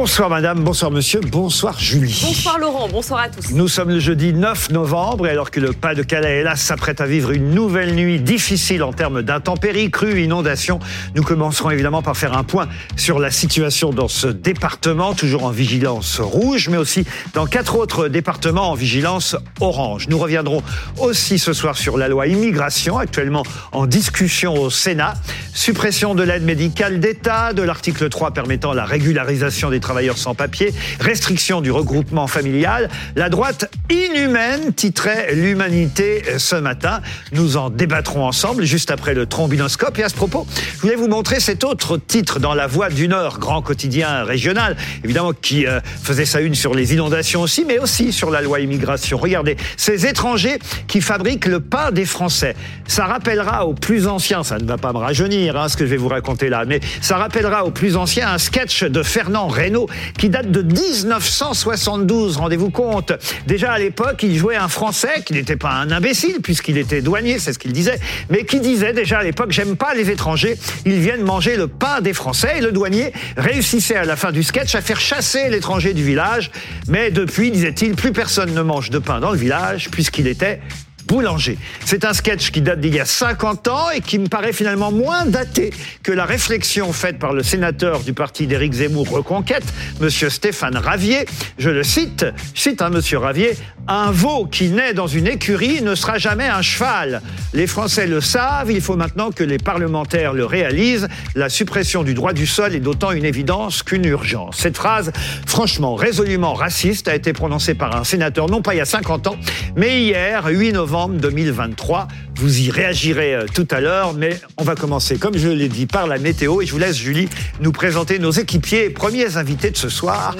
Bonsoir madame, bonsoir monsieur, bonsoir Julie. Bonsoir Laurent, bonsoir à tous. Nous sommes le jeudi 9 novembre et alors que le Pas-de-Calais, hélas, s'apprête à vivre une nouvelle nuit difficile en termes d'intempéries, crues, inondations, nous commencerons évidemment par faire un point sur la situation dans ce département, toujours en vigilance rouge, mais aussi dans quatre autres départements en vigilance orange. Nous reviendrons aussi ce soir sur la loi immigration, actuellement en discussion au Sénat, suppression de l'aide médicale d'État, de l'article 3 permettant la régularisation des travailleurs sans papier, restriction du regroupement familial. La droite inhumaine titrait l'humanité ce matin. Nous en débattrons ensemble juste après le trombinoscope. Et à ce propos, je voulais vous montrer cet autre titre dans La Voix du Nord, grand quotidien régional, évidemment qui euh, faisait sa une sur les inondations aussi, mais aussi sur la loi immigration. Regardez, ces étrangers qui fabriquent le pain des Français. Ça rappellera aux plus anciens, ça ne va pas me rajeunir hein, ce que je vais vous raconter là, mais ça rappellera aux plus anciens un sketch de Fernand Reynaud qui date de 1972, rendez-vous compte. Déjà à l'époque, il jouait un Français qui n'était pas un imbécile, puisqu'il était douanier, c'est ce qu'il disait, mais qui disait déjà à l'époque, j'aime pas les étrangers, ils viennent manger le pain des Français. Et le douanier réussissait à la fin du sketch à faire chasser l'étranger du village. Mais depuis, disait-il, plus personne ne mange de pain dans le village, puisqu'il était boulanger. C'est un sketch qui date d'il y a 50 ans et qui me paraît finalement moins daté que la réflexion faite par le sénateur du parti d'Éric Zemmour Reconquête, monsieur Stéphane Ravier. Je le cite, cite un monsieur Ravier, un veau qui naît dans une écurie ne sera jamais un cheval. Les Français le savent, il faut maintenant que les parlementaires le réalisent. La suppression du droit du sol est d'autant une évidence qu'une urgence. Cette phrase, franchement, résolument raciste, a été prononcée par un sénateur, non pas il y a 50 ans, mais hier, 8 novembre 2023. Vous y réagirez euh, tout à l'heure, mais on va commencer, comme je l'ai dit, par la météo. Et je vous laisse, Julie, nous présenter nos équipiers et premiers invités de ce soir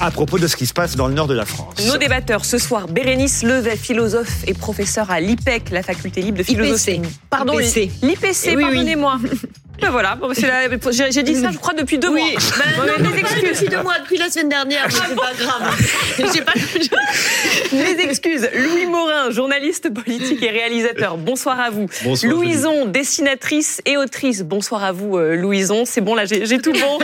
à propos de ce qui se passe dans le nord de la France. Nos débatteurs ce soir, Bérénice Levet, philosophe et professeur à l'IPEC, la faculté libre de philosophie. Pardon, l'IPC, oui, pardonnez-moi. Ben voilà, j'ai dit ça, je crois, depuis deux mois. Ben, non, mes excuses. Depuis deux mois, depuis la semaine dernière, c'est pas grave. pas... Mes excuses. Louis Morin, journaliste politique et réalisateur. Bonsoir à vous. Bonsoir, Louison, dessinatrice et autrice. Bonsoir à vous, euh, Louison. C'est bon, là, j'ai tout bon.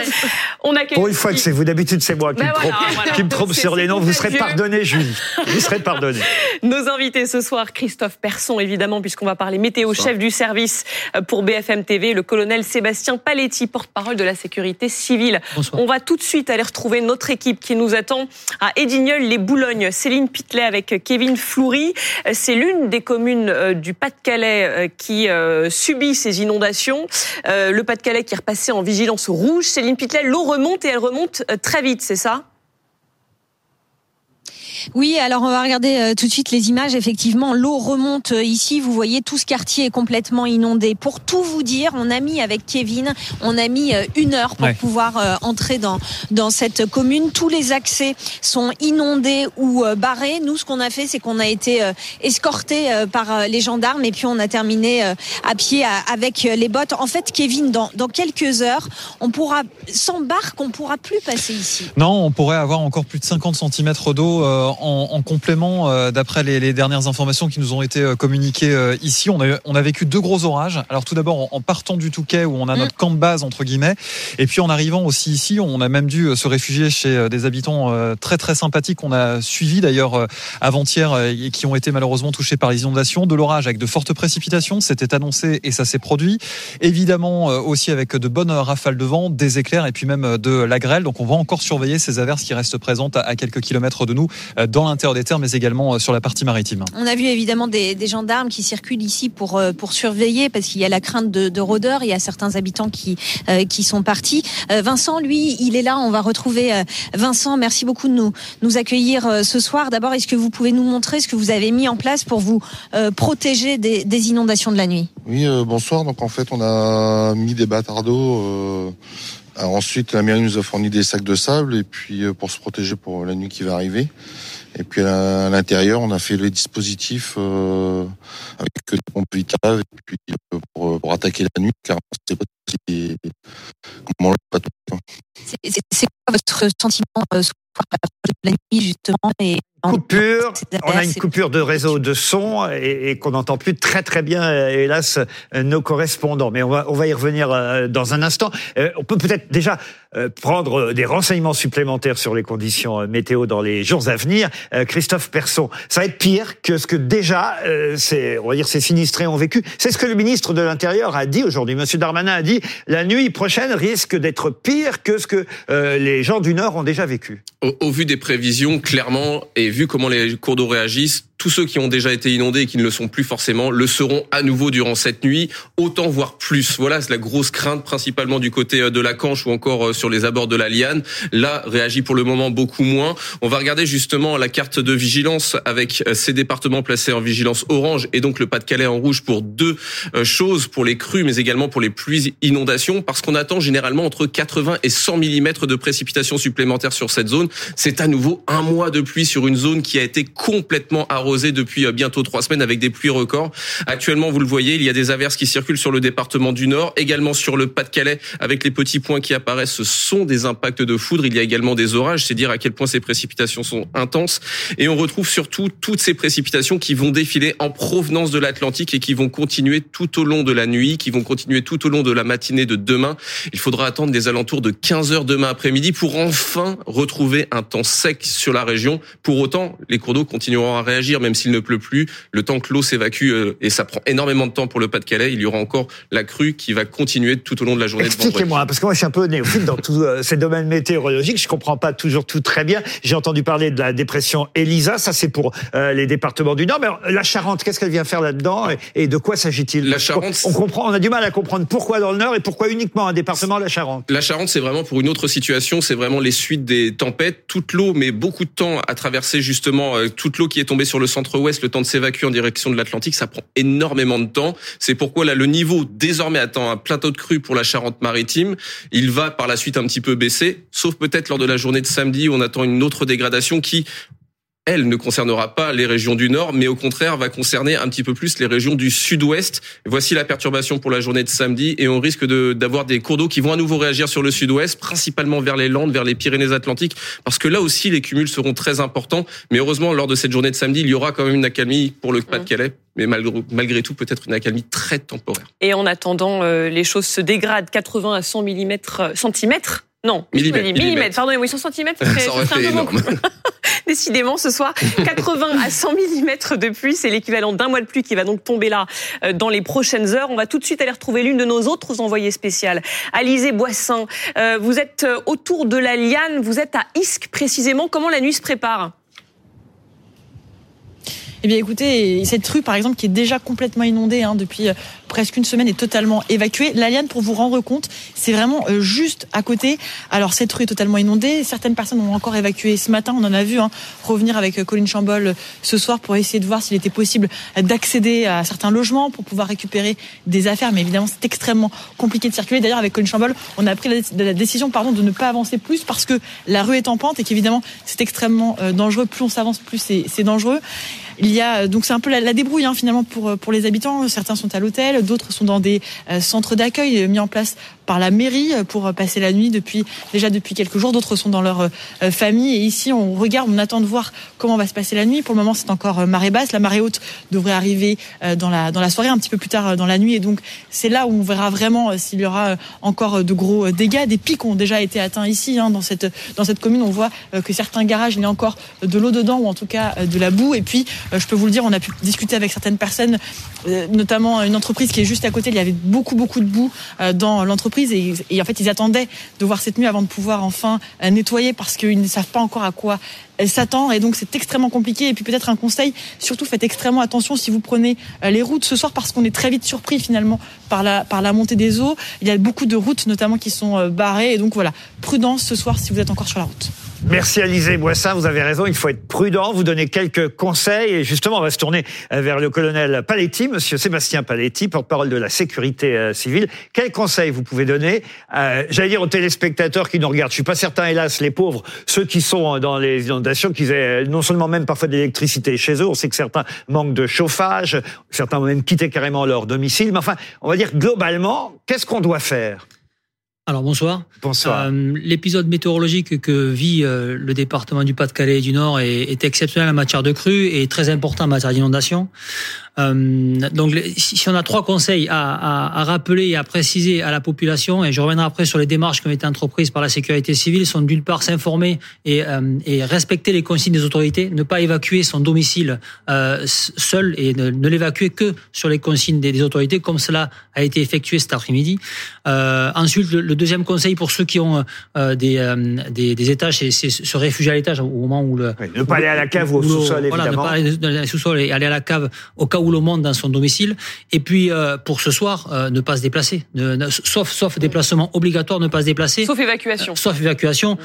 On a Pour une fois que c'est vous, d'habitude, c'est moi qui ben me trompe, qui me trompe sur les noms. Vous serez pardonné, Julie. Vous serez pardonné. Nos invités ce soir, Christophe Persson, évidemment, puisqu'on va parler météo, chef du service euh, pour BFM TV, le colonel Sébastien Paletti, porte-parole de la sécurité civile. On va tout de suite aller retrouver notre équipe qui nous attend à Edignol les Boulognes. Céline Pitlet avec Kevin Floury. C'est l'une des communes euh, du Pas-de-Calais euh, qui euh, subit ces inondations. Le Pas-de-Calais qui est repassé en vigilance rouge. Céline Pitlet, l'eau remonte et elle remonte très vite, c'est ça? Oui, alors on va regarder euh, tout de suite les images. Effectivement, l'eau remonte euh, ici. Vous voyez, tout ce quartier est complètement inondé. Pour tout vous dire, on a mis avec Kevin, on a mis euh, une heure pour pouvoir entrer dans dans cette commune. Tous les accès sont inondés ou barrés. Nous, ce qu'on a fait, c'est qu'on a été escorté par les gendarmes et puis on a terminé à pied avec les bottes. En fait, Kevin, dans, dans quelques heures, on pourra sans barque, on pourra plus passer ici. Non, on pourrait avoir encore plus de 50 cm d'eau en, complément, euh, d'après les, dernières informations qui nous ont été euh, communiquées euh, ici, on a, on a vécu deux gros orages. Alors tout d'abord en, partant du Touquet où on a notre mm. camp de base entre guillemets, et puis en arrivant aussi ici, on a même dû se réfugier chez des habitants très très sympathiques qu'on a suivis d'ailleurs avant-hier et qui ont été malheureusement touchés par les inondations, de l'orage avec de fortes précipitations, c'était annoncé et ça s'est produit. Évidemment aussi avec de bonnes rafales de vent, des éclairs et puis même de la grêle. Donc on va encore surveiller ces averses qui restent présentes à quelques kilomètres de nous dans l'intérieur des terres, mais également euh, sur la partie maritime. On a vu évidemment des, gendarmes qui circulent ici pour, euh, pour surveiller, parce qu'il y a la crainte de, de rôdeurs, il y a certains habitants qui, euh, qui sont partis. Vincent, lui, il est là, on va retrouver Vincent. Merci beaucoup de nous, nous accueillir ce soir. D'abord, est-ce que vous pouvez nous montrer ce que vous avez mis en place pour vous protéger des, des, inondations de la nuit? Oui, bonsoir. Donc en fait, on a mis des bâtards d'eau. ensuite, la mairie nous a fourni des sacs de sable et puis pour se protéger pour la nuit qui va arriver. Et puis à l'intérieur, on a fait le dispositif euh, avec des pompes vitrales et puis euh, pour, pour, attaquer la nuit, car on sait pas si comment C'est quoi votre sentiment euh, sur la nuit justement et coupure, on a une coupure de réseau de son et, qu'on n'entend plus très très bien, hélas, nos correspondants. Mais on va, on va y revenir euh, dans un instant. Euh, on peut peut-être déjà euh, prendre des renseignements supplémentaires sur les conditions météo dans les jours à venir. Christophe Persson, ça va être pire que ce que déjà, c'est, on va dire, ces sinistrés ont vécu. C'est ce que le ministre de l'Intérieur a dit aujourd'hui. Monsieur Darmanin a dit la nuit prochaine risque d'être pire que ce que les gens du Nord ont déjà vécu. Au, au vu des prévisions, clairement, et vu comment les cours d'eau réagissent, tous ceux qui ont déjà été inondés et qui ne le sont plus forcément le seront à nouveau durant cette nuit, autant voire plus. Voilà, c'est la grosse crainte principalement du côté euh, de la Canche ou encore euh, sur les abords de la Liane. Là, réagit pour le moment beaucoup moins. On va regarder justement la carte de vigilance avec euh, ces départements placés en vigilance orange et donc le Pas-de-Calais en rouge pour deux choses, pour les crues mais également pour les pluies inondations parce qu'on attend généralement entre 80 et 100 mm de précipitations supplémentaires sur cette zone. C'est à nouveau un mois de pluie sur une zone qui a été complètement arrosée depuis euh, bientôt trois semaines avec des pluies records. Actuellement, vous le voyez, il y a des averses qui circulent sur le département du Nord, également sur le Pas-de-Calais avec les petits points qui apparaissent. Ce sont des impacts de foudre. Il y a également des orages. C'est dire à quel point ces précipitations sont intenses. Et on retrouve surtout toutes ces précipitations qui vont défiler en provenance de l'Atlantique et qui vont continuer tout au long de la nuit, qui vont continuer tout au long de la matinée de demain. Il faudra attendre des alentours de 15 heures demain après-midi pour enfin retrouver un temps sec sur la région. Pour autant, les cours d'eau continueront à réagir même s'il ne pleut plus. Le temps que l'eau s'évacue, euh, et ça prend énormément de temps pour le Pas-de-Calais, il y aura encore la crue qui va continuer tout au long de la journée Expliquez-moi, parce que moi je suis un peu néophyte dans tous euh, ces domaines météorologiques, je comprends pas toujours tout très bien. J'ai entendu parler de la dépression Elisa, ça c'est pour euh, les départements du Nord, mais la Charente, qu'est-ce qu'elle vient faire là-dedans et, de quoi s'agit-il? La Charente, on comprend, on a du mal à comprendre pourquoi dans le Nord et pourquoi uniquement un département la Charente. La Charente, c'est vraiment pour une autre situation, c'est vraiment les suites des tempêtes, toute l'eau met beaucoup de temps à traverser justement toute l'eau qui est tombée sur le centre-ouest, le temps de s'évacuer en direction de l'Atlantique, ça prend énormément de temps. C'est pourquoi là, le niveau désormais attend un plateau de crue pour la Charente-Maritime. Il va par la suite un petit peu baisser, sauf peut-être lors de la journée de samedi où on attend une autre dégradation qui, elle ne concernera pas les régions du nord, mais au contraire va concerner un petit peu plus les régions du sud-ouest. Voici la perturbation pour la journée de samedi et on risque d'avoir des cours d'eau qui vont à nouveau réagir sur le sud-ouest, principalement vers les Landes, vers les Pyrénées-Atlantiques, parce que là aussi les cumuls seront très importants. Mais heureusement, lors de cette journée de samedi, il y aura quand même une accalmie pour le Pas-de-Calais mais malgré, tout peut-être une accalmie très temporaire. Et en attendant, euh, les choses se dégradent 80 à 100 mm, centimètres non, millimètres. Millimètres, pardon, oui, 100 cm, c'est un. Décidément, ce soir, 80 à 100 mm de pluie, c'est l'équivalent d'un mois de pluie qui va donc tomber là euh, dans les prochaines heures. On va tout de suite aller retrouver l'une de nos autres envoyées spéciales, Alizé Boissin. Euh, vous êtes euh, autour de la Liane, vous êtes à Isque précisément. Comment la nuit se prépare? Eh bien, écoutez, cette rue, par exemple, qui est déjà complètement inondée hein, depuis presque une semaine est totalement évacuée. L'Aliane, pour vous rendre compte, c'est vraiment euh, juste à côté. Alors cette rue est totalement inondée. Certaines personnes ont encore évacué ce matin. On en a vu hein, revenir avec euh, Colline Chambol euh, ce soir pour essayer de voir s'il était possible d'accéder à certains logements pour pouvoir récupérer des affaires. Mais évidemment, c'est extrêmement compliqué de circuler. D'ailleurs, avec Colline Chambol, on a pris la décision pardon, de ne pas avancer plus parce que la rue est en pente et qu'évidemment, c'est extrêmement dangereux. Plus on s'avance, plus c'est dangereux. Il y a donc c'est un peu la, débrouille hein, finalement pour pour les habitants. Certains sont à l'hôtel, d'autres sont dans des euh, centres d'accueil euh, mis en place par la mairie euh, pour passer la nuit depuis déjà depuis quelques jours. D'autres sont dans leur famille et ici on regarde, on attend de voir comment va se passer la nuit. Pour le moment, c'est encore marée basse. La marée haute devrait arriver dans la dans la soirée, un petit peu plus tard dans la nuit et donc c'est là où on verra vraiment s'il y aura encore de gros dégâts. Des pics ont déjà été atteints ici hein, dans cette dans cette commune. On voit que certains garages il y a encore de l'eau dedans ou en tout cas de la boue. Et puis je peux vous le dire, on a pu discuter avec certaines personnes, notamment une entreprise qui est juste à côté. Il y avait beaucoup, beaucoup de boue euh, dans l'entreprise et, en fait, ils attendaient de voir cette nuit avant de pouvoir enfin euh, nettoyer parce qu'ils ne savent pas encore à quoi elle s'attend et donc c'est extrêmement compliqué. Et puis peut-être un conseil, surtout faites extrêmement attention si vous prenez euh, les routes ce soir parce qu'on est très vite surpris finalement par la, par la montée des eaux. Il y a beaucoup de routes notamment qui sont barrées et donc voilà, prudence ce soir si vous êtes encore sur la route. Merci Alizé Boissin, vous avez raison, il faut être prudent, vous donnez quelques conseils. Et justement on va se tourner euh, vers le colonel Paletti, monsieur Sébastien Paletti, porte-parole de la sécurité euh, civile. Quels conseils vous pouvez donner, euh, j'allais dire aux téléspectateurs qui nous regardent, je suis pas certain hélas les pauvres, ceux qui sont dans les inondations, qui aient non seulement même parfois d'électricité chez eux, on sait que certains manquent de chauffage, certains ont même quitté carrément leur domicile, mais enfin on va dire globalement, qu'est-ce qu'on doit faire? Alors bonsoir. Bonsoir. Euh, L'épisode météorologique que vit euh, le département du Pas-de-Calais et du Nord est, est, exceptionnel en matière de crue et très important en matière d'inondation. Euh, donc, si on a trois conseils à, à, à, rappeler et à préciser à la population, et je reviendrai après sur les démarches qui ont été entreprises par la sécurité civile, sont d'une part s'informer et, euh, et, respecter les consignes des autorités, ne pas évacuer son domicile euh, seul et ne, ne l'évacuer que sur les consignes des, des, autorités, comme cela a été effectué cet après-midi. Ensuite, le, le, deuxième conseil pour ceux qui ont des, des, des, étages, c'est se réfugier à l'étage au moment où le... Oui, ne pas aller à la cave ou au sous-sol, évidemment. Voilà, ne pas aller dans le sous-sol et aller à la cave au cas où le monde dans son domicile. Et puis euh, pour ce soir, euh, ne pas se déplacer, ne, ne, sauf sauf déplacement obligatoire, ne pas se déplacer. Sauf évacuation. Euh, sauf évacuation.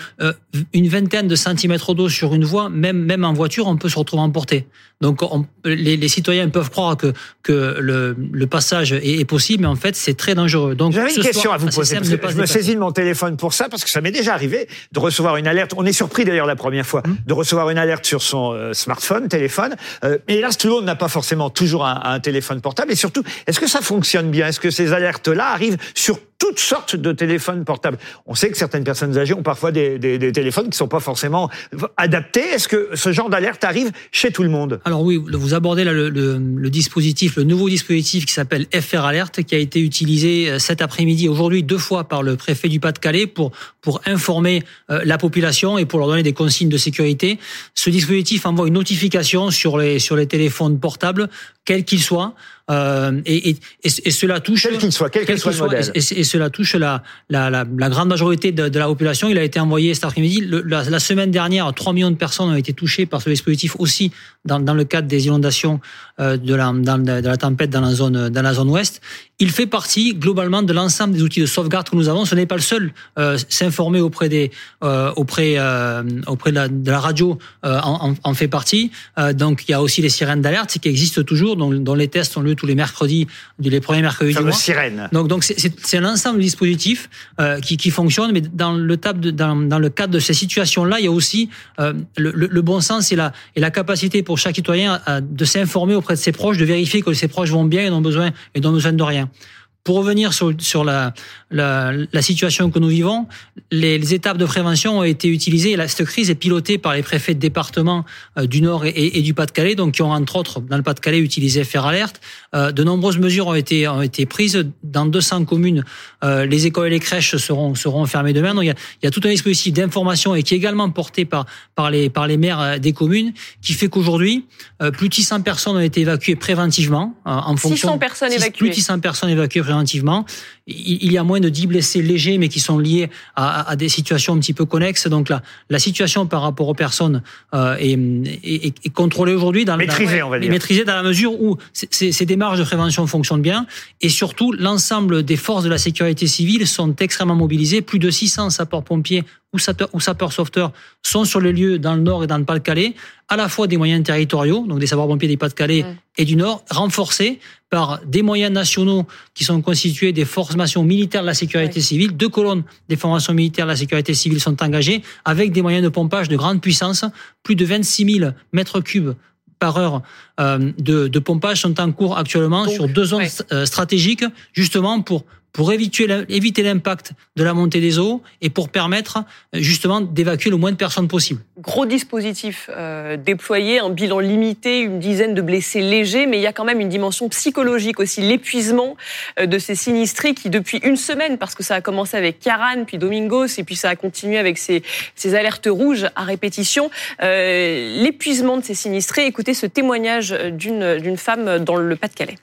une vingtaine de centimètres d'eau sur une voie, même même en voiture, on peut se retrouver emporté. Donc on, les, les, citoyens peuvent croire que que le, le passage est, est, possible, mais en fait c'est très dangereux. Donc j'avais une question soir, à vous poser. Simple, je me saisis de mon téléphone pour ça parce que ça m'est déjà arrivé de recevoir une alerte. On est surpris d'ailleurs la première fois hum. de recevoir une alerte sur son euh, smartphone, téléphone. Euh, mais hélas, tout le monde n'a pas forcément toujours un, un téléphone portable. Et surtout, est-ce que ça fonctionne bien? Est-ce que ces alertes-là arrivent sur toutes sortes de téléphones portables. On sait que certaines personnes âgées ont parfois des, téléphones qui sont pas forcément adaptés. Est-ce que ce genre d'alerte arrive chez tout le monde? Alors oui, vous abordez là le, dispositif, le nouveau dispositif qui s'appelle FR Alerte, qui a été utilisé cet après-midi, aujourd'hui deux fois par le préfet du Pas-de-Calais pour informer euh, la population et pour leur donner des consignes de sécurité. Ce dispositif envoie une notification sur les téléphones portables, quels qu'ils soient, euh, et, et, et, cela touche quel qu'il soit, quel, quel soit, soit et, et, cela touche la, la, la, la grande majorité de, de, la population. Il a été envoyé cet après-midi. La, la, semaine dernière, 3 millions de personnes ont été touchées par ce dispositif aussi dans, dans le cadre des inondations euh, de, la, dans, de la tempête dans la zone dans la zone ouest. Il fait partie globalement de l'ensemble des outils de sauvegarde que nous avons. Ce n'est pas le seul. Euh, S'informer auprès des euh, auprès auprès de la, de radio en, en, fait partie. donc il y a aussi les sirènes d'alerte qui existent toujours, dont, dont les tests ont lieu tous les mercredis, les premiers mercredis du mois. Sirène. Donc donc c'est un ensemble de dispositifs qui, qui fonctionnent, mais dans le de, dans, dans le cadre de ces situations-là, il y a aussi le, le, le, bon sens et la et la capacité pour chaque citoyen de s'informer auprès de ses proches, de vérifier que ses proches vont bien et n'ont besoin et n'ont besoin de rien. Pour revenir sur, sur la, la, la, situation que nous vivons, les, les, étapes de prévention ont été utilisées. Cette crise est pilotée par les préfets de département euh, du Nord et, et, et du Pas-de-Calais, donc qui ont entre autres dans le Pas-de-Calais utilisé Faire Alerte. Euh, de nombreuses mesures ont été, ont été prises dans 200 communes. Euh, les écoles et les crèches seront, seront fermées demain. Donc il y a, il y a tout un dispositif d'information et qui est également porté par, par, les, par les maires des communes, qui fait qu'aujourd'hui, euh, plus de 600 personnes ont été évacuées préventivement en fonction. 600 personnes 6, évacuées. Plus de 600 personnes évacuées préventivement. Il y a moins de 10 blessés légers, mais qui sont liés à, à des situations un petit peu connexes. Donc la, la situation par rapport aux personnes euh, est, est, est, contrôlée aujourd'hui. dans Maîtrisée, on va dire. Maîtrisée dans la mesure où ces, ces démarches de prévention fonctionnent bien. Et surtout, l'ensemble des forces de la sécurité civile sont extrêmement mobilisées. Plus de 600 sapeurs-pompiers ou sapeurs-sauveteurs sont sur les lieux dans le Nord et dans le Pas-de-Calais, à la fois des moyens territoriaux, donc des sapeurs-pompiers des Pas-de-Calais et du Nord, renforcés par des moyens nationaux qui sont constitués des formations militaires de la sécurité civile. Deux colonnes des formations militaires de la sécurité civile sont engagées avec des moyens de pompage de grande puissance. Plus de 26 000 mètres cubes par heure euh, de, de, pompage sont en cours actuellement donc, sur deux zones ouais. stratégiques, justement pour pour éviter l'impact de la montée des eaux et pour permettre justement d'évacuer le moins de personnes possible. Gros dispositif euh, déployé, un bilan limité, une dizaine de blessés légers, mais il y a quand même une dimension psychologique aussi, l'épuisement euh, de ces sinistrés qui depuis une semaine, parce que ça a commencé avec Caran, puis Domingos, et puis ça a continué avec ces, ces alertes rouges à répétition, euh, l'épuisement de ces sinistrés. Écoutez ce témoignage d'une d'une femme dans le Pas-de-Calais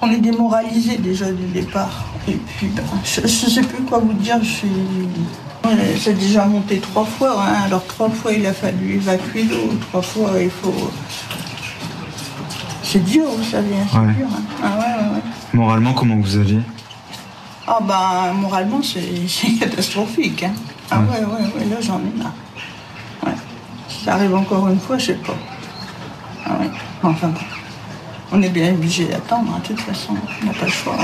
on est démoralisé déjà du départ. Et puis, ben, je ne sais plus quoi vous dire. C'est déjà monté trois fois. Hein. Alors, trois fois, il a fallu évacuer l'eau. Trois fois, il faut. C'est dur, vous savez. C'est ouais. dur. Hein. Ah, ouais, ouais, Moralement, comment vous allez Ah, ben, moralement, c'est catastrophique. Hein. Ah, ouais, ouais, ouais, là, j'en ai marre. Ouais. Si ça arrive encore une fois, je sais pas. Ah, ouais. Enfin, bon on est bien obligé d'attendre, hein, de toute façon, on n'a pas le choix.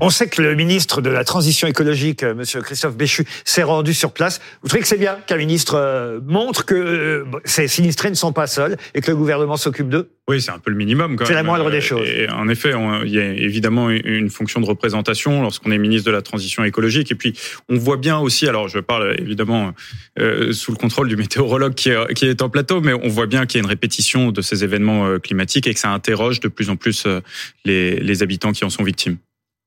On sait que le ministre de la Transition écologique, euh, Monsieur Christophe Béchu, s'est rendu sur place. Vous trouvez que c'est bien qu'un ministre euh, montre que euh, ces sinistrés ne sont pas seuls et que le gouvernement s'occupe d'eux? Oui, c'est un peu le minimum. C'est la moindre des choses. Et en effet, il y a évidemment une fonction de représentation lorsqu'on est ministre de la Transition écologique. Et puis, on voit bien aussi, alors je parle évidemment sous le contrôle du météorologue qui est, qui est en plateau, mais on voit bien qu'il y a une répétition de ces événements climatiques et que ça interroge de plus en plus les, les habitants qui en sont victimes.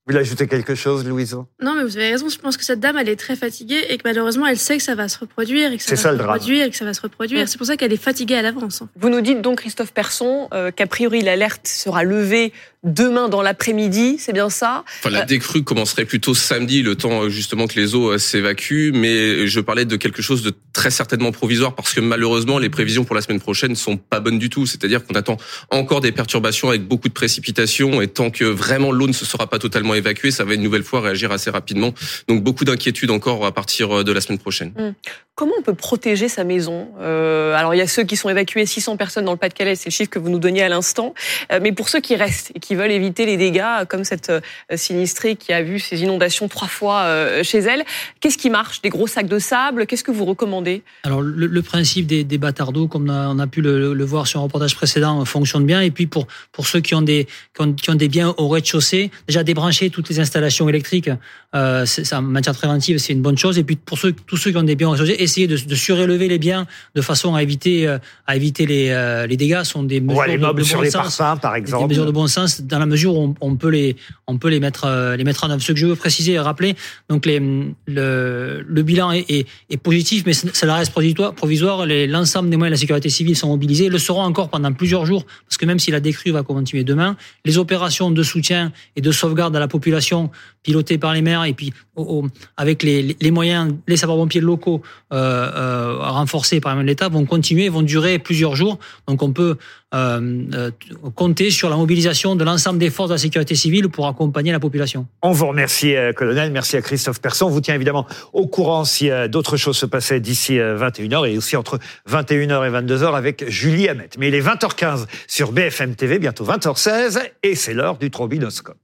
Vous voulez ajouter quelque chose, Louison Non, mais vous avez raison. Je pense que cette dame, elle est très fatiguée et que malheureusement, elle sait que ça va se reproduire et que ça va se reproduire et que ça va se reproduire. C'est pour ça qu'elle est fatiguée à l'avance. Vous nous dites donc, Christophe Persson, euh, qu'a priori l'alerte sera levée demain dans l'après-midi, c'est bien ça? Enfin, la euh, décrue commencerait plutôt samedi, le temps euh, justement que les eaux s'évacuent. Mais je parlais de quelque chose de très certainement provisoire parce que malheureusement, les prévisions pour la semaine prochaine sont pas bonnes du tout. C'est-à-dire qu'on attend encore des perturbations avec beaucoup de précipitations et tant que vraiment l'eau ne se sera pas totalement évacuer, ça va une nouvelle fois réagir assez rapidement. Donc beaucoup d'inquiétudes encore à partir euh, de la semaine prochaine. Hum. Comment on peut protéger sa maison? Euh, Alors il y a ceux qui sont évacués, 600 personnes dans le Pas-de-Calais, c'est le chiffre que vous nous donniez à l'instant. Euh, mais pour ceux qui restent et qui veulent éviter les dégâts, comme cette sinistrée qui a vu ces inondations trois fois chez elle, qu'est-ce qui marche? Des gros sacs de sable? Qu'est-ce que vous recommandez? Alors le, principe des, des batardeaux, comme on a, pu le, voir sur un reportage précédent, fonctionne bien. Et puis pour pour ceux qui ont des qui ont, des biens au rez-de-chaussée, déjà débrancher toutes les installations électriques, euh, en matière préventive, c'est une bonne chose. Et puis pour ceux, tous ceux qui ont des biens essayer de, de surélever les biens de façon à éviter, euh, à éviter les, euh, les dégâts sont des mesures les de, sur bon les sens, parfums, par exemple. Des mesures de bon sens dans la mesure où on, peut les, on peut les mettre, euh, les mettre en œuvre. Ce que je veux préciser et rappeler, donc le, bilan est, positif, mais ça reste provisoire. L'ensemble des moyens de la sécurité civile sont mobilisés, le seront encore pendant plusieurs jours, parce que même si la décrue va continuer demain, les opérations de soutien et de sauvegarde à la population pilotées par les maires et puis avec les, moyens, les sapeurs-pompiers locaux euh, euh, renforcés par l'État vont continuer, vont durer plusieurs jours. Donc on peut compter sur la mobilisation de l'ensemble des forces de la sécurité civile pour accompagner la population. On vous remercie, euh, colonel. Merci à Christophe Persson. On vous tient évidemment au courant si d'autres choses se passaient d'ici 21h et aussi entre 21h et 22h avec Julie Hamet. Mais il est 20h15 sur BFM TV, bientôt 20h16 et c'est l'heure du trombinoscope.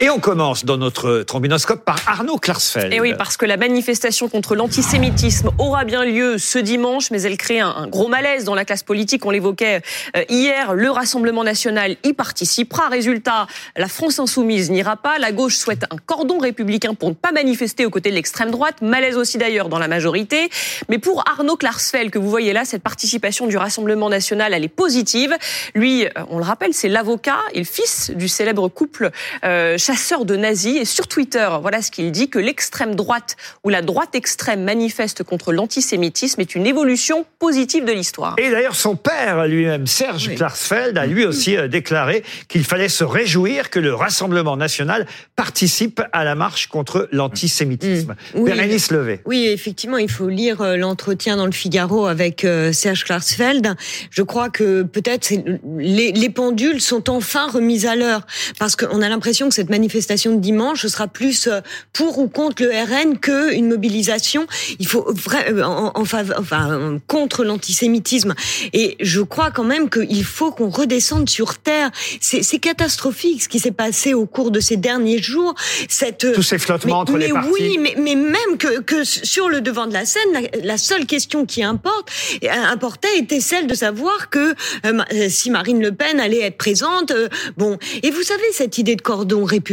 Et on commence dans notre trombinoscope par Arnaud Klarsfeld. Et oui, parce que la manifestation contre l'antisémitisme aura bien lieu ce dimanche, mais elle crée un, gros malaise dans la classe politique. On l'évoquait euh, hier, le Rassemblement national y participera. Résultat, la France insoumise n'ira pas. La gauche souhaite un cordon républicain pour ne pas manifester aux côtés de l'extrême droite. Malaise aussi d'ailleurs dans la majorité. Mais pour Arnaud Klarsfeld, que vous voyez là, cette participation du Rassemblement national, elle est positive. Lui, euh, on le rappelle, c'est l'avocat et le fils du célèbre couple euh, chasseur de nazis. Et sur Twitter, voilà ce qu'il dit, que l'extrême droite ou la droite extrême manifeste contre l'antisémitisme est une évolution positive de l'histoire. Et d'ailleurs, son père lui-même, Serge Klarsfeld, a lui aussi euh, déclaré qu'il fallait se réjouir que le Rassemblement national participe à la marche contre l'antisémitisme. Mmh. Oui, Bérénice Levé. Oui, effectivement, il faut lire euh, l'entretien dans le Figaro avec euh, Serge Klarsfeld. Je crois que peut-être les, les pendules sont enfin remises à l'heure parce qu'on a l'impression que cette manifestation de dimanche sera plus euh, pour ou contre le RN que une mobilisation. Il faut euh, en, en enfin contre l'antisémitisme. Et je crois quand même qu'il faut qu'on redescende sur terre. C'est catastrophique ce qui s'est passé au cours de ces derniers jours. Cette tous ces flottements entre les partis. Oui, mais, mais même que, que sur le devant de la scène, la, seule question qui importe euh, importait était celle de savoir que si Marine Le Pen allait être présente. bon, et vous savez cette idée de cordon républicain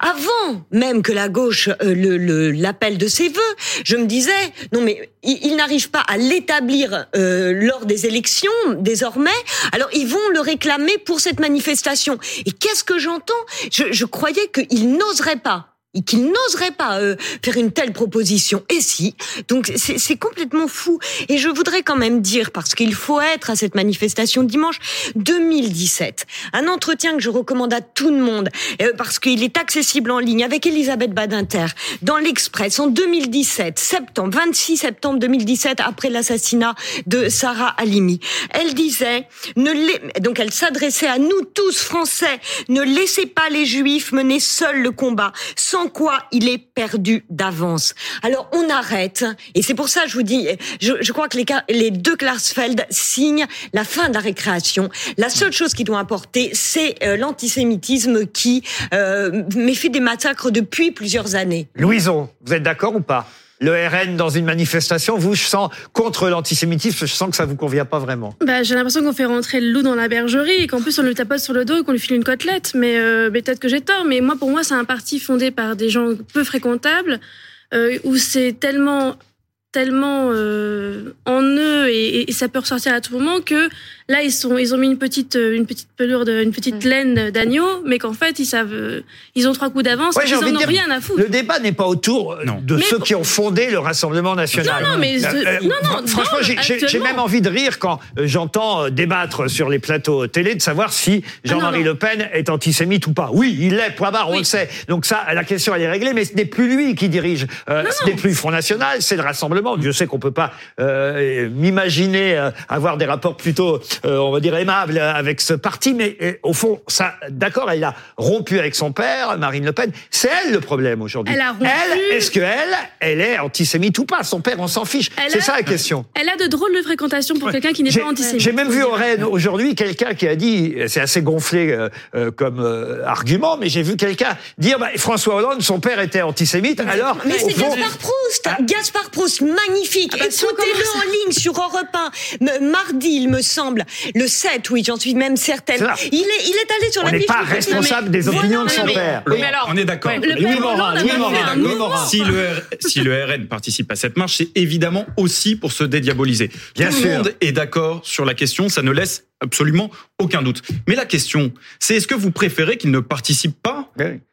avant même que la gauche euh, le l'appelle de ses voeux, je me disais non mais ils, n'arrivent pas à l'établir euh, lors des élections désormais. Alors ils vont le réclamer pour cette manifestation. Et qu'est-ce que j'entends? Je, je croyais qu'ils n'oseraient pas qu'il n'oserait pas euh, faire une telle proposition. Et si? Donc c'est complètement fou. Et je voudrais quand même dire, parce qu'il faut être à cette manifestation dimanche, 2017, un entretien que je recommande à tout le monde, euh, parce qu'il est accessible en ligne avec Elisabeth Badinter, dans l'Express, en 2017, septembre, 26 septembre 2017, après l'assassinat de Sarah Halimi. Elle disait, ne donc elle s'adressait à nous tous Français, ne laissez pas les Juifs mener seuls le combat, quoi il est perdu d'avance. Alors on arrête, et c'est pour ça je vous dis, je, crois que les, deux Klarsfeld signent la fin de la récréation. La seule chose qui doit importer, c'est euh, l'antisémitisme qui euh, méfie des massacres depuis plusieurs années. Louison, vous êtes d'accord ou pas? Le RN dans une manifestation, vous, je sens contre l'antisémitisme, je sens que ça vous convient pas vraiment. Bah, j'ai l'impression qu'on fait rentrer le loup dans la bergerie et qu'en plus on le tapote sur le dos et qu'on lui file une côtelette. Mais, euh, mais peut-être que j'ai tort. Mais moi, pour moi, c'est un parti fondé par des gens peu fréquentables euh, où c'est tellement tellement euh, en eux et, et, ça peut ressortir à tout moment que là ils sont ils ont mis une petite euh, une petite pelure de, une petite mm. laine d'agneau mais qu'en fait ils savent euh, ils ont trois coups d'avance ouais, ils en ont rien à foutre. Le débat n'est pas autour euh, non. de mais ceux qui ont fondé le Rassemblement national. Non non mais euh, non, non, franchement j'ai même envie de rire quand j'entends débattre sur les plateaux télé de savoir si Jean-Marie ah, Le Pen est antisémite ou pas. Oui, il l'est, point barre, on le sait. Donc ça la question elle est réglée mais ce n'est plus lui qui dirige euh, ce n'est plus Front national, c'est le Rassemblement. Dieu sait qu'on peut pas euh, m'imaginer avoir des rapports plutôt euh, on va dire aimable avec ce parti, mais euh, au fond, ça, d'accord, elle a rompu avec son père, Marine Le Pen. C'est elle le problème aujourd'hui. Elle a rompu. Elle, est-ce que elle, elle est antisémite ou pas? Son père, on s'en fiche. C'est ça la question. Elle a de drôles de fréquentation pour quelqu'un qui n'est pas antisémite. J'ai même vu au Rennes aujourd'hui quelqu'un qui a dit, c'est assez gonflé euh, comme argument, mais j'ai vu quelqu'un dire, bah, François Hollande, son père était antisémite. Alors, mais c'est Gaspard Proust, ah. Gaspard Proust, magnifique. Ah bah, Écoutez-le en ligne sur Europe 1, mardi, il me semble le 7, oui, j'en suis même certaine. Il est, il est allé sur la On n'est pas responsable des opinions de son père. Mais alors, on est d'accord. Louis Morin, Si le, si le RN participe à cette marche, c'est évidemment aussi pour se dédiaboliser. Bien Tout sûr. le monde est d'accord sur la question, ça ne laisse absolument aucun doute. Mais la question, c'est est-ce que vous préférez qu'ils ne participent pas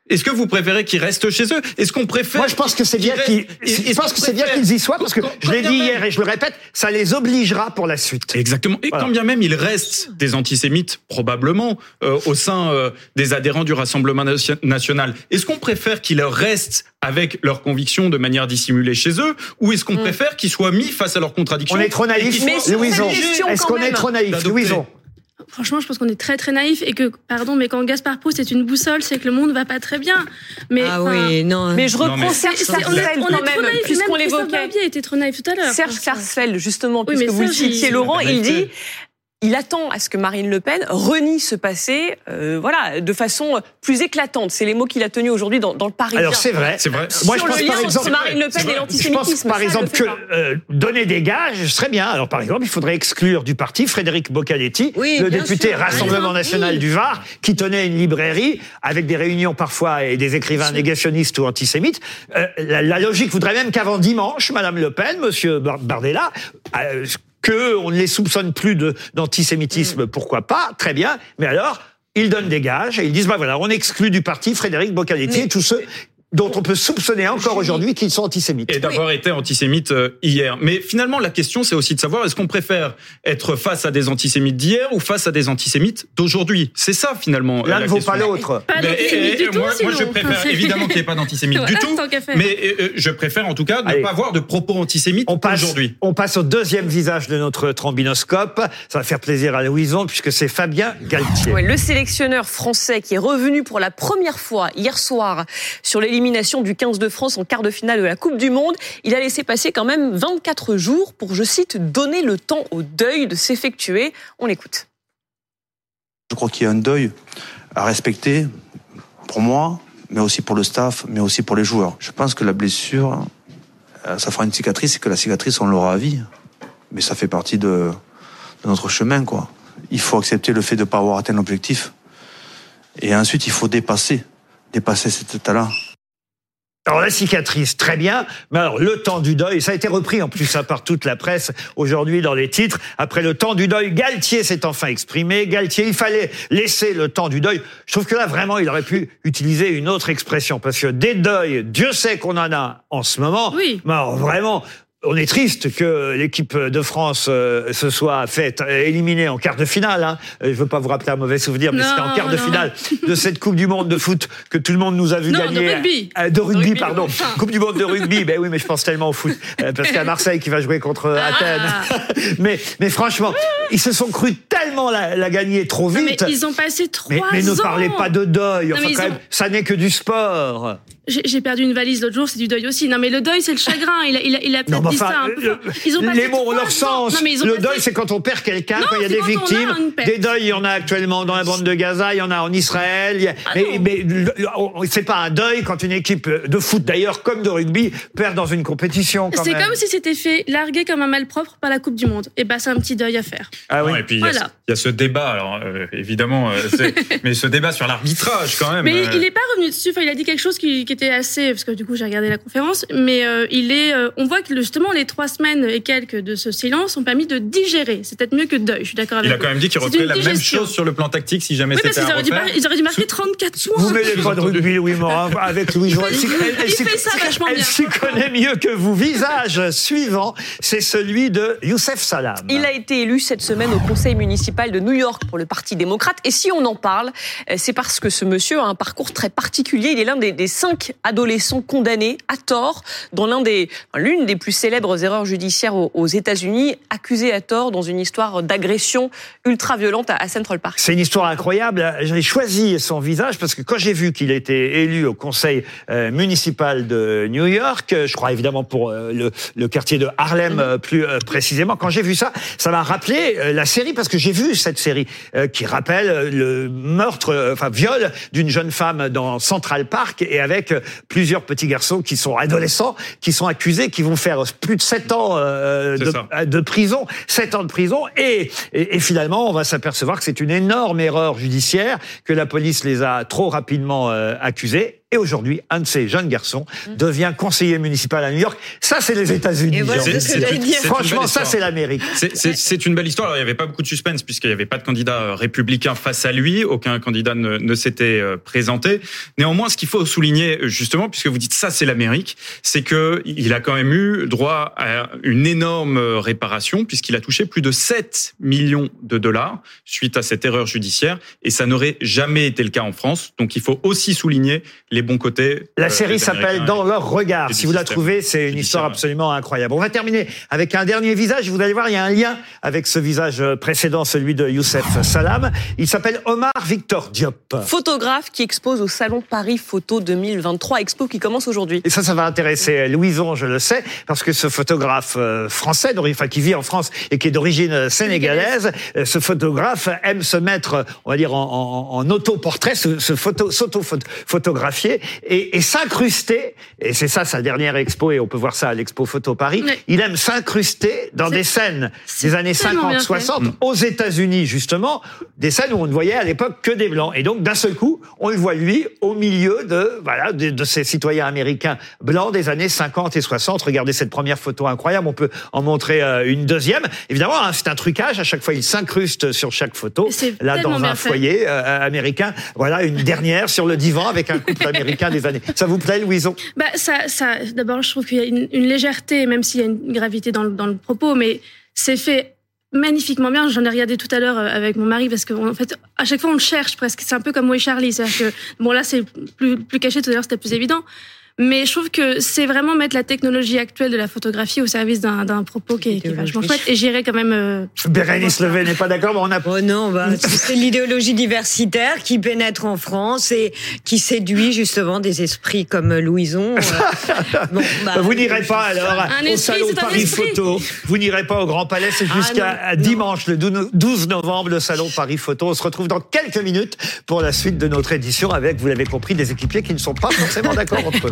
Est-ce que vous préférez qu'ils restent chez eux Est-ce qu'on préfère Moi, je pense que c'est bien qu'ils. Je pense que c'est bien qu'ils y soient parce que je l'ai dit hier et je le répète, ça les obligera pour la suite. Exactement. Et voilà. quand bien même il reste des antisémites probablement euh, au sein euh, des adhérents du Rassemblement national, est-ce qu'on préfère qu'ils restent avec leurs convictions de manière dissimulée chez eux ou est-ce qu'on mmh. préfère qu'ils soient mis face à leurs contradictions On est trop naïf, Louison. Est-ce qu'on est trop naïf, Louison? Franchement, je pense qu'on est très très naïf et que, pardon, mais quand Gaspard Proust est une boussole, c'est que le monde va pas très bien. Mais, ah oui, non. Mais je reprends Serge Klarsfeld on, quand même, naïf, puisqu'on l'évoquait. était trop naïf tout à l'heure. Serge Klarsfeld, justement, oui, puisque vous le citiez, Laurent, il dit il attend à ce que Marine Le Pen renie ce passé, euh, voilà, de façon plus éclatante. C'est les mots qu'il a tenus aujourd'hui dans, dans, le Parisien. Alors c'est vrai. C'est vrai. Moi, je pense lien par exemple, Marine Le Pen et l'antisémitisme. Je pense par exemple que euh, donner des gages serait bien. Alors par exemple, il faudrait exclure du parti Frédéric Boccaletti, oui, le député sûr, Rassemblement National oui. du Var, qui tenait une librairie avec des réunions parfois et des écrivains négationnistes ou antisémites. Euh, la, la, logique voudrait même qu'avant dimanche, Madame Le Pen, Monsieur Bardella, euh, que on ne les soupçonne plus d'antisémitisme, mmh. pourquoi pas, très bien, mais alors, ils donnent des gages et ils disent, bah voilà, on exclut du parti Frédéric Boccaletti et tous ceux dont on peut soupçonner encore aujourd'hui qu'ils sont antisémites. Et d'avoir oui. été antisémites hier. Mais finalement, la question, c'est aussi de savoir est-ce qu'on préfère être face à des antisémites d'hier ou face à des antisémites d'aujourd'hui? C'est ça, finalement. L'un ne vaut pas l'autre. Moi, moi, je préfère évidemment qu'il n'y ait pas d'antisémites du tout. Mais euh, je préfère en tout cas ne Allez. pas avoir de propos antisémites aujourd'hui. On passe au deuxième visage de notre trombinoscope. Ça va faire plaisir à Louison puisque c'est Fabien Galtier. Ouais, le sélectionneur français qui est revenu pour la première fois hier soir sur les élimination du 15 de France en quart de finale de la Coupe du Monde. Il a laissé passer quand même 24 jours pour, je cite, donner le temps au deuil de s'effectuer. On l'écoute. Je crois qu'il y a un deuil à respecter pour moi, mais aussi pour le staff, mais aussi pour les joueurs. Je pense que la blessure, ça fera une cicatrice et que la cicatrice, on l'aura à vie. Mais ça fait partie de, de notre chemin, quoi. Il faut accepter le fait de ne pas avoir atteint l'objectif. Et ensuite, il faut dépasser, dépasser cet état-là. Alors la cicatrice, très bien, mais alors le temps du deuil, ça a été repris en plus hein, par toute la presse aujourd'hui dans les titres. Après le temps du deuil, Galtier s'est enfin exprimé. Galtier, il fallait laisser le temps du deuil. Je trouve que là vraiment, il aurait pu utiliser une autre expression parce que des deuils, Dieu sait qu'on en a en ce moment. Oui. Mais alors vraiment, on est triste que l'équipe de France euh, se soit faite éliminer en quart de finale. Hein. Je veux pas vous rappeler un mauvais souvenir, mais c'était en quart de finale de cette Coupe du Monde de foot que tout le monde nous a vu non, gagner. De rugby. Euh, de rugby, rugby pardon. Coupe du Monde de rugby. ben oui, mais je pense tellement au foot euh, parce qu'à Marseille qui va jouer contre ah. Athènes. mais mais franchement, ils se sont crus tellement la, la gagner trop vite. Non, mais ils ont passé trois mais, mais ans. ne parlez pas de deuil. Enfin, quand ont... même, ça n'est que du sport. J'ai perdu une valise l'autre jour, c'est du deuil aussi. Non, mais le deuil, c'est le chagrin. Il a, il a, il a Non, peut-être dit enfin, ça un peu le- fort. Ils ont passé les mots ont leur sens. Non, mais ils ont le passé- deuil, c'est quand on perd quelqu'un, quand il y a des a victimes. Des deuils, il y en a actuellement dans la bande de Gaza, il y en a en Israël. Ah mais mais c'est pas un deuil quand une équipe de foot, d'ailleurs, comme de rugby, perd dans une compétition. C'est comme si c'était fait larguer comme un malpropre par la Coupe du Monde. Et bah, c'est un petit deuil à faire. Ah oui. Non, et puis il y a Voilà. ce- il y, a ce débat, alors euh, évidemment, euh, mais ce débat sur l'arbitrage quand même. Mais euh, il n'est pas revenu dessus. Enfin, il a dit quelque chose qui, qui était assez, parce que du coup j'ai regardé la conférence. Mais euh, il est, euh, on voit que justement les trois semaines et quelques de ce silence ont permis de digérer. C'est peut-être mieux que de deuil. Je suis d'accord avec Il a vous. quand même dit qu'il referait la même chose sur le plan tactique si jamais Oui, parce c'était qu'ils à auraient, dû refaire. mar- ils auraient dû marquer 34 soirs. Vous mêlez pas de rugby, Louis Morin, avec Louis. Il Elle s'y connaît mieux que vous. Visage suivant, c'est celui de Youssef Salam. Il a été élu cette semaine au conseil municipal de New York pour le Parti démocrate. Et si on en parle, euh, c'est parce que ce monsieur a un parcours très particulier. Il est l'un des, des cinq adolescents condamnés à tort dans l'un des, l'une des plus célèbres erreurs judiciaires aux, États-Unis, accusé à tort dans une histoire d'agression ultra-violente à, Central Park. C'est une histoire incroyable. J'ai choisi son visage parce que quand j'ai vu qu'il était élu au conseil euh, municipal de New York, euh, je crois évidemment pour euh, le, quartier de Harlem plus précisément, quand j'ai vu ça, ça m'a rappelé la série parce que j'ai vu cette série qui rappelle le meurtre, enfin viol d'une jeune femme dans Central Park et avec plusieurs petits garçons qui sont adolescents, qui sont accusés, qui vont faire plus de 7 ans euh, de prison, 7 ans de prison, et, et, et finalement, on va s'apercevoir que c'est une énorme erreur judiciaire, que la police les a trop rapidement euh, accusés. Et aujourd'hui, un de ces jeunes garçons devient conseiller municipal à New York. Ça, c'est les États-Unis. Voilà Franchement, ça, c'est l'Amérique. C'est- une belle histoire. Alors, il n'y avait pas beaucoup de suspense puisqu'il n'y avait pas de candidat euh, républicain face à lui. Aucun candidat ne, ne s'était euh, présenté. Néanmoins, ce qu'il faut souligner euh, justement, puisque vous dites ça, c'est l'Amérique, c'est que il a quand même eu droit à une énorme réparation puisqu'il a touché plus de 7 millions de dollars suite à cette erreur judiciaire et ça n'aurait jamais été le cas en France. Donc, il faut aussi souligner les bons côtés. La euh, série s'appelle Dans leur regard. Si vous la trouvez, c'est une histoire absolument incroyable. On va terminer avec un dernier visage. Vous allez voir, il y a un lien avec ce visage précédent, celui de Youssef Salam. Il s'appelle Omar Victor Diop. Photographe qui expose au Salon Paris Photo 2023, expo qui commence aujourd'hui. Et ça, ça va intéresser Louison, je le sais, parce que ce photographe euh, français, enfin qui vit en France et qui est d'origine sénégalaise, euh, ce photographe aime se mettre, on va dire, en, en, en autoportrait, se, se photo, s'auto-photographier et, et s'incruster. Et c'est ça sa dernière expo, et on peut voir ça à l'expo Photo Paris. Il aime s'incruster dans des scènes des années tellement 50, bien fait. 60 aux États-Unis justement, des scènes où on ne voyait à l'époque que des blancs. Et donc d'un seul coup, on le voit lui au milieu de voilà de, de ces citoyens américains blancs des années 50 et 60. Regardez cette première photo incroyable. On peut en montrer euh, une deuxième. Évidemment, hein, c'est un trucage. À chaque fois, il s'incruste sur chaque photo. Là, dans un foyer euh, américain. Voilà une dernière sur le divan avec un couple américain des années. Ça vous plaît, Louison? Bah, ça, d'abord, je trouve qu'il y a une, légèreté, même s'il y a une gravité dans, le- propos, mais c'est fait magnifiquement bien. J'en ai regardé tout à l'heure euh, avec mon mari parce qu'en fait, à chaque fois, on le cherche presque. C'est un peu comme Où est Charlie. C'est-à-dire que, bon, là, c'est plus, plus caché. Tout à l'heure, c'était plus évident. Mais je trouve que c'est vraiment mettre la technologie actuelle de la photographie au service d'un d'un propos qui est, qui est vachement chouette. Et j'irai quand même. euh, Bérénice Levé n'est pas d'accord, mais on a. Oh non, bah, c'est l'idéologie diversitaire qui pénètre en France et qui séduit justement des esprits comme Louison. euh. Bon, bah, vous n'irez pas alors Un au esprit, salon Paris. Photo. Vous n'irez pas au Grand Palais, c'est Ah, jusqu'à dimanche, le 12 novembre, le salon Paris Photo. On se retrouve dans quelques minutes pour la suite de notre édition avec, vous l'avez compris, des équipiers qui ne sont pas forcément d'accord entre eux.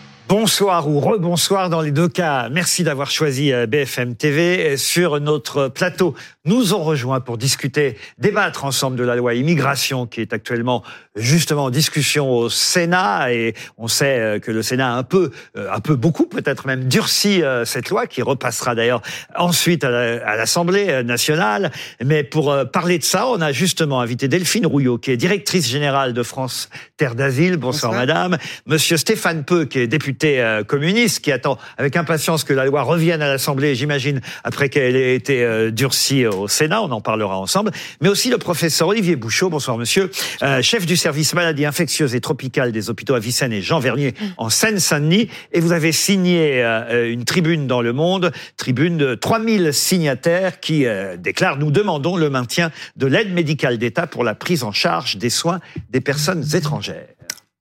Bonsoir ou rebonsoir dans les deux cas. Merci d'avoir choisi euh, BFM TV. Sur notre plateau, nous ont rejoint pour discuter, débattre ensemble de la loi immigration qui est actuellement justement en discussion au Sénat et on sait euh, que le Sénat a un peu, euh, un peu beaucoup peut-être même durci cette loi qui repassera d'ailleurs ensuite à la- à l'Assemblée nationale. Mais pour parler de ça, on a justement invité Delphine Rouillot qui est directrice générale de France Terre d'Asile. Bonsoir, Bonsoir. madame. Monsieur Stéphane Peu qui est député député euh, communiste qui attend avec impatience que la loi revienne à l'Assemblée, j'imagine, après qu'elle ait été euh, durcie au Sénat. On en parlera ensemble. Mais aussi le professeur Olivier Bouchot. Bonsoir, monsieur. Euh, chef du service maladies infectieuses et tropicales des hôpitaux Avicenne et Jean Vernier en Seine-Saint-Denis. Et vous avez signé une tribune dans Le Monde, tribune de 3000 signataires qui euh, déclarent « Nous demandons le maintien de l'aide médicale d'État pour la prise en charge des soins des personnes étrangères ».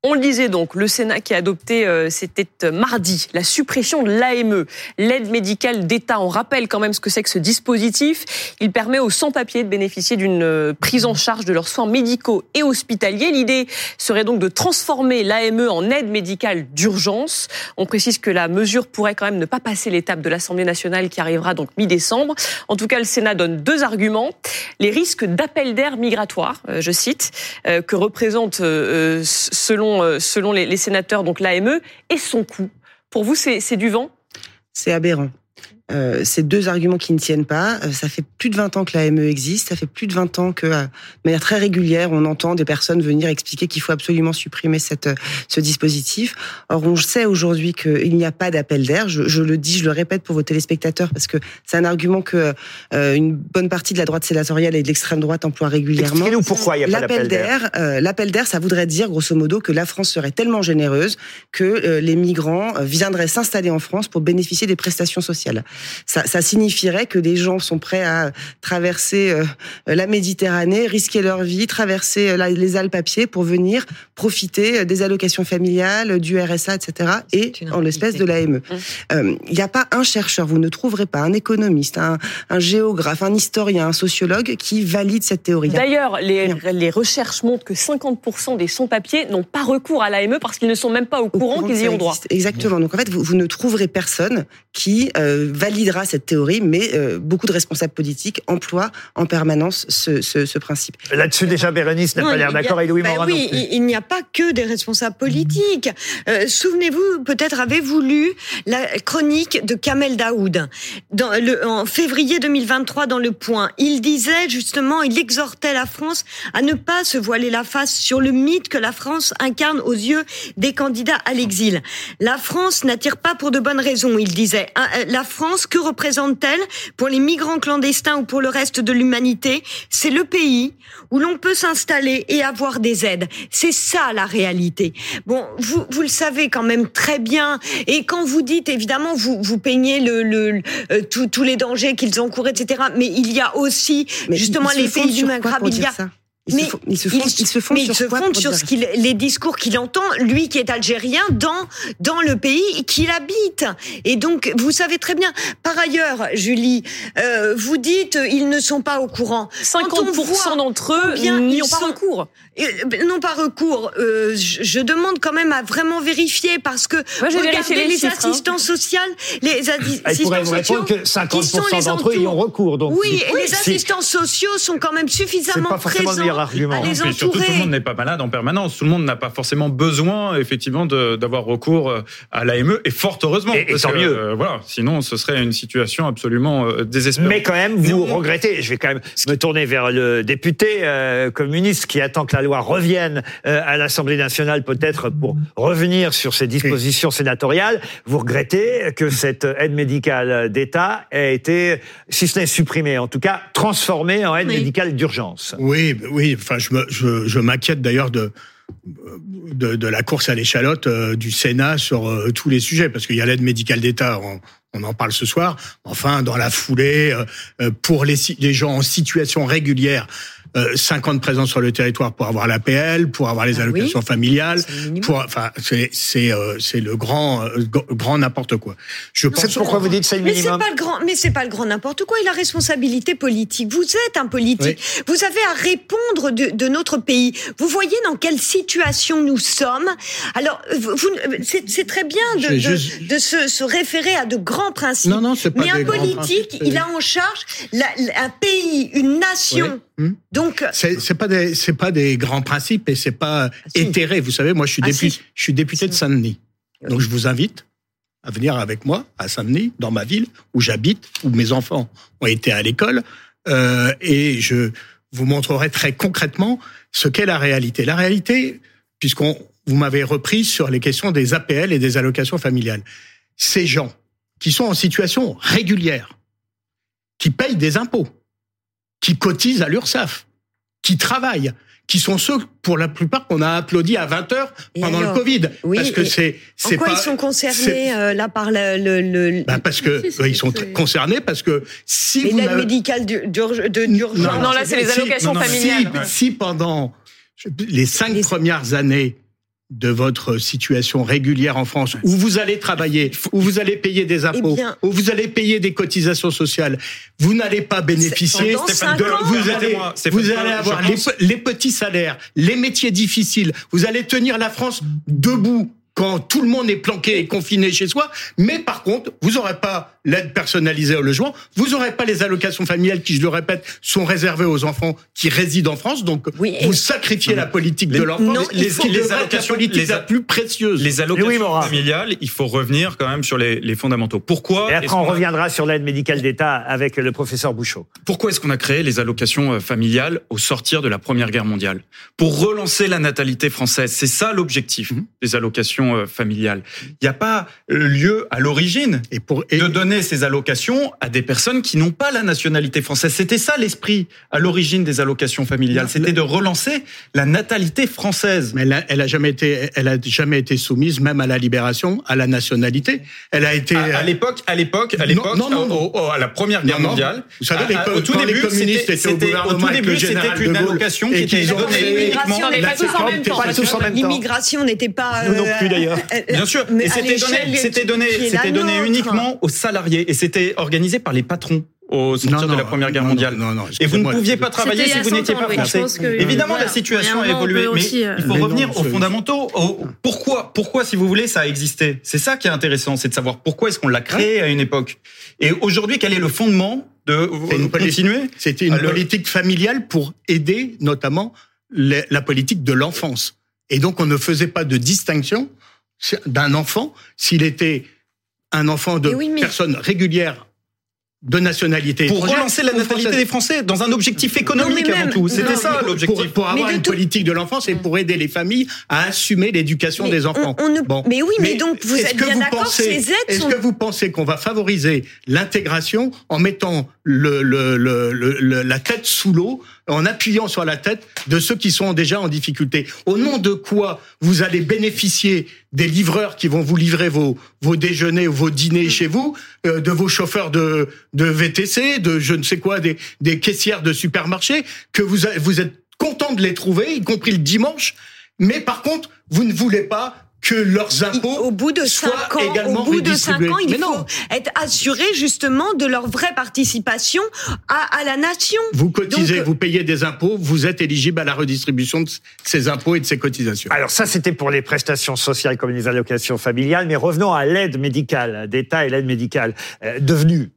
On le disait donc, le Sénat qui a adopté, euh, c'était euh, mardi, la suppression de l'AME, l'aide médicale d'État. On rappelle quand même ce que c'est que ce dispositif. Il permet aux sans-papiers de bénéficier d'une euh, prise en charge de leurs soins médicaux et hospitaliers. L'idée serait donc de transformer l'AME en aide médicale d'urgence. On précise que la mesure pourrait quand même ne pas passer l'étape de l'Assemblée nationale qui arrivera donc mi-décembre. En tout cas, le Sénat donne deux arguments. Les risques d'appel d'air migratoire, je cite, que représente selon euh, selon, les, sénateurs, donc l'AME, et son coût. Pour vous, c'est du vent? C'est aberrant. Euh, ces deux arguments qui ne tiennent pas. Euh, ça fait plus de 20 ans que l'AME existe. Ça fait plus de 20 ans que, euh, de manière très régulière, on entend des personnes venir expliquer qu'il faut absolument supprimer cette, ce dispositif. Or, on sait aujourd'hui qu'il n'y a pas d'appel d'air. Je, je, le dis, je le répète pour vos téléspectateurs parce que c'est un argument que une bonne partie de la droite sénatoriale et de l'extrême droite emploient régulièrement. Expliquez-nous pourquoi il n'y a pas d'appel d'air. l'appel d'air, ça voudrait dire, grosso modo, que la France serait tellement généreuse que les migrants viendraient s'installer en France pour bénéficier des prestations sociales ça, ça, signifierait que des gens sont prêts à traverser euh, la Méditerranée, risquer leur vie, traverser euh, les Alpes à pied pour venir profiter euh, des allocations familiales, du RSA, etc. et en l'espèce de l'AME. Mmh. Il n'y a pas un chercheur, vous ne trouverez pas un économiste, un, un géographe, un historien, un sociologue qui valide cette théorie. D'ailleurs, les, les, recherches montrent que 50% des sans-papiers n'ont pas recours à l'AME parce qu'ils ne sont même pas au, courant, qu'ils y ont droit. Exactement. Donc en fait, vous, vous ne trouverez personne qui euh, validera cette théorie, mais euh, beaucoup de responsables politiques emploient en permanence ce, ce, ce principe. Là-dessus, déjà, Bérénice n'a pas l'air d'accord et Louis ben Oui, il n'y a pas que des responsables politiques. Euh, Souvenez-vous, peut-être avez-vous lu la chronique de Kamel Daoud dans le, en février 2023 dans Le Point. Il disait justement, il exhortait la France à ne pas se voiler la face sur le mythe que la France incarne aux yeux des candidats à l'exil. La France n'attire pas pour de bonnes raisons, il disait. Euh, la France, que représente-t-elle pour les migrants clandestins ou pour le reste de l'humanité? C'est le pays où l'on peut s'installer et avoir des aides. C'est ça la réalité. Bon, vous, vous le savez quand même très bien. Et quand vous dites, évidemment, vous, vous peignez le, le, euh, tous les dangers qu'ils encourent, etc. Mais il y a aussi, justement, les pays du Maghreb. Il y a, ils mais se font, ils se font, sur, ce qu'il, les discours qu'il entend, lui qui est algérien, dans dans le pays qu'il habite. Et donc, vous savez très bien. Par ailleurs, Julie, euh, vous dites ils ne sont pas au courant. 50% d'entre eux n'y ont pas recours. Euh, non pas recours. Euh, je, je, demande quand même à vraiment vérifier parce que regardez les, les hein. assistants sociaux, les assistants sociaux, que 50% d'entre eux y ont recours. Donc oui, et les assistants sociaux sont quand même suffisamment présents argument. Et surtout, tout le monde n'est pas malade en permanence. Tout le monde n'a pas forcément besoin, effectivement, d'avoir recours euh, à l'AME, et fort heureusement. Et, tant mieux. Euh, voilà, sinon, ce serait une situation absolument désespérante. Mais quand même, vous regrettez, je vais quand même me tourner vers le député communiste qui attend que la loi revienne à l'Assemblée nationale, peut-être pour revenir sur ces dispositions sénatoriales. Vous regrettez que cette aide médicale d'État ait été, si ce n'est supprimée, en tout cas transformée en aide médicale d'urgence. Oui, oui, enfin, je, je, je m'inquiète d'ailleurs de, de, de, la course à l'échalote euh, du Sénat sur euh, tous les sujets, parce qu'il y a l'aide médicale d'État, on, on, en parle ce soir. Enfin, dans la foulée, euh, pour les, les gens en situation régulière, euh, 5 ans de présence sur le territoire pour avoir l'APL, pour avoir les ah allocations familiales, pour enfin c'est c'est euh, c'est le grand euh, grand n'importe quoi. Je pense pourquoi vous dites c'est le minimum. Mais c'est pas le grand mais c'est pas le grand n'importe quoi, il a responsabilité politique. Vous êtes un politique. Vous avez à répondre de, de, notre pays. Vous voyez dans quelle situation nous sommes. Alors vous, c'est très bien de, de, de se, se, référer à de grands principes. Non, non, pas mais un politique, il a en charge la, un pays, une nation. Hmm. Donc c'est pas des c'est pas des grands principes et c'est pas ah, éthéré. Vous savez, moi je suis ah, député, je suis député de Saint-Denis. Donc je vous invite à venir avec moi à Saint-Denis, dans ma ville où j'habite, où mes enfants ont été à l'école, euh, et je vous montrerai très concrètement ce qu'est la réalité. La réalité, puisqu'on vous m'avez repris sur les questions des APL et des allocations familiales. Ces gens qui sont en situation régulière, qui payent des impôts, qui cotisent à l'URSSAF, qui travaillent, qui sont ceux, pour la plupart, qu'on a applaudi à 20 heures pendant alors le Covid. Oui, parce que c'est, En c'est quoi pas, ils sont concernés euh, là par le, le, le- bah, parce que ils sont concernés parce que si Mais vous l'aide n'avez- médicale d'ur- d'urg- de- d'urgence. Non, là, c'est les allocations non, non, familiales. Si, si pendant les cinq premières années de votre situation régulière en France, où vous allez travailler, où vous allez payer des impôts, Eh bien- où vous allez payer des cotisations sociales, vous n'allez pas bénéficier de, ans. vous allez, vous allez avoir les petits salaires, les métiers difficiles, vous allez tenir la France debout quand tout le monde est planqué et confiné chez soi, mais par contre, vous n'aurez pas l'aide personnalisée au logement, vous n'aurez pas les allocations familiales qui, je le répète, sont réservées aux enfants qui résident en France, donc vous sacrifiez la politique de l'enfant, les, allocations, la les- la plus précieuse. Les allocations familiales, il faut revenir quand même sur les, les fondamentaux. Pourquoi Et après, on a- reviendra sur l'aide médicale d'État avec le professeur Bouchot. Pourquoi est-ce qu'on a créé les allocations euh, familiales au sortir de la Première Guerre mondiale? Pour relancer la natalité française. C'est ça l'objectif des allocations euh, familiales. Il n'y a pas euh, lieu à l'origine de donner ces allocations à des personnes qui n'ont pas la nationalité française. C'était ça l'esprit à l'origine des allocations familiales. C'était de relancer la natalité française. Mais elle a, elle a jamais été, elle a jamais été soumise, même à la libération, à la nationalité. Elle a été À, l'époque, à l'époque, à l'époque, non, non, non. à la Première Guerre Non, non. mondiale. Vous savez, à- les à- co- au tout les début, communistes étaient au c'était- tout début, une allocation et qui était donnée uniquement. L'immigration n'était pas. Nous non plus, d'ailleurs. euh, Bien sûr, mais et c'était donné, c'était donné, c'était donné uniquement aux salariés et c'était organisé par les patrons au sortir Non, de la Première Guerre non, mondiale. non, non, et vous ne pouviez pas travailler il si vous n'étiez 100 pas français. Évidemment, voilà. la situation a évolué, mais aussi, euh, il faut Mais non, revenir aux fondamentaux. au- pourquoi, pourquoi, si vous voulez, ça a existé? C'est ça qui est intéressant, c'est de savoir pourquoi est-ce qu'on l'a créé à une époque. Et aujourd'hui, quel est le fondement de continuer C'était une politique familiale pour aider notamment la politique de l'enfance. Et donc on ne faisait pas de distinction d'un enfant s'il était un enfant de Mais oui, mais- personne régulière de nationalité Pour relancer la natalité française. des Français dans un objectif économique Non, mais avant même- tout. C'était ça l'objectif. Pour, pour avoir une tout- politique de l'enfance et pour aider les familles à assumer l'éducation des enfants. on- on ne- Bon. mais oui, mais donc, vous êtes bien d'accord, ces aides Est-ce sont- que vous pensez qu'on va favoriser l'intégration en mettant le, le- le- le- le- la tête sous l'eau, en appuyant sur la tête de ceux qui sont déjà en difficulté Au nom de quoi vous allez bénéficier des livreurs qui vont vous livrer vos, vos déjeuners ou vos dîners Mm. chez vous, euh, de vos chauffeurs de, de VTC, de je ne sais quoi, des, des caissières de supermarché, que vous, vous êtes content de les trouver, y compris le dimanche, mais par contre, vous ne voulez pas que leurs impôts Au bout de soient cinq ans, également au bout de cinq redistribués. ans, il Mais non. être assuré justement de leur vraie participation à, à la nation. Vous cotisez, Donc, vous payez des impôts, vous êtes éligible à la redistribution de ces impôts et de ces cotisations. Alors ça, c'était pour les prestations sociales comme les allocations familiales, mais revenons à l'aide médicale d'État et l'aide médicale euh, devenue.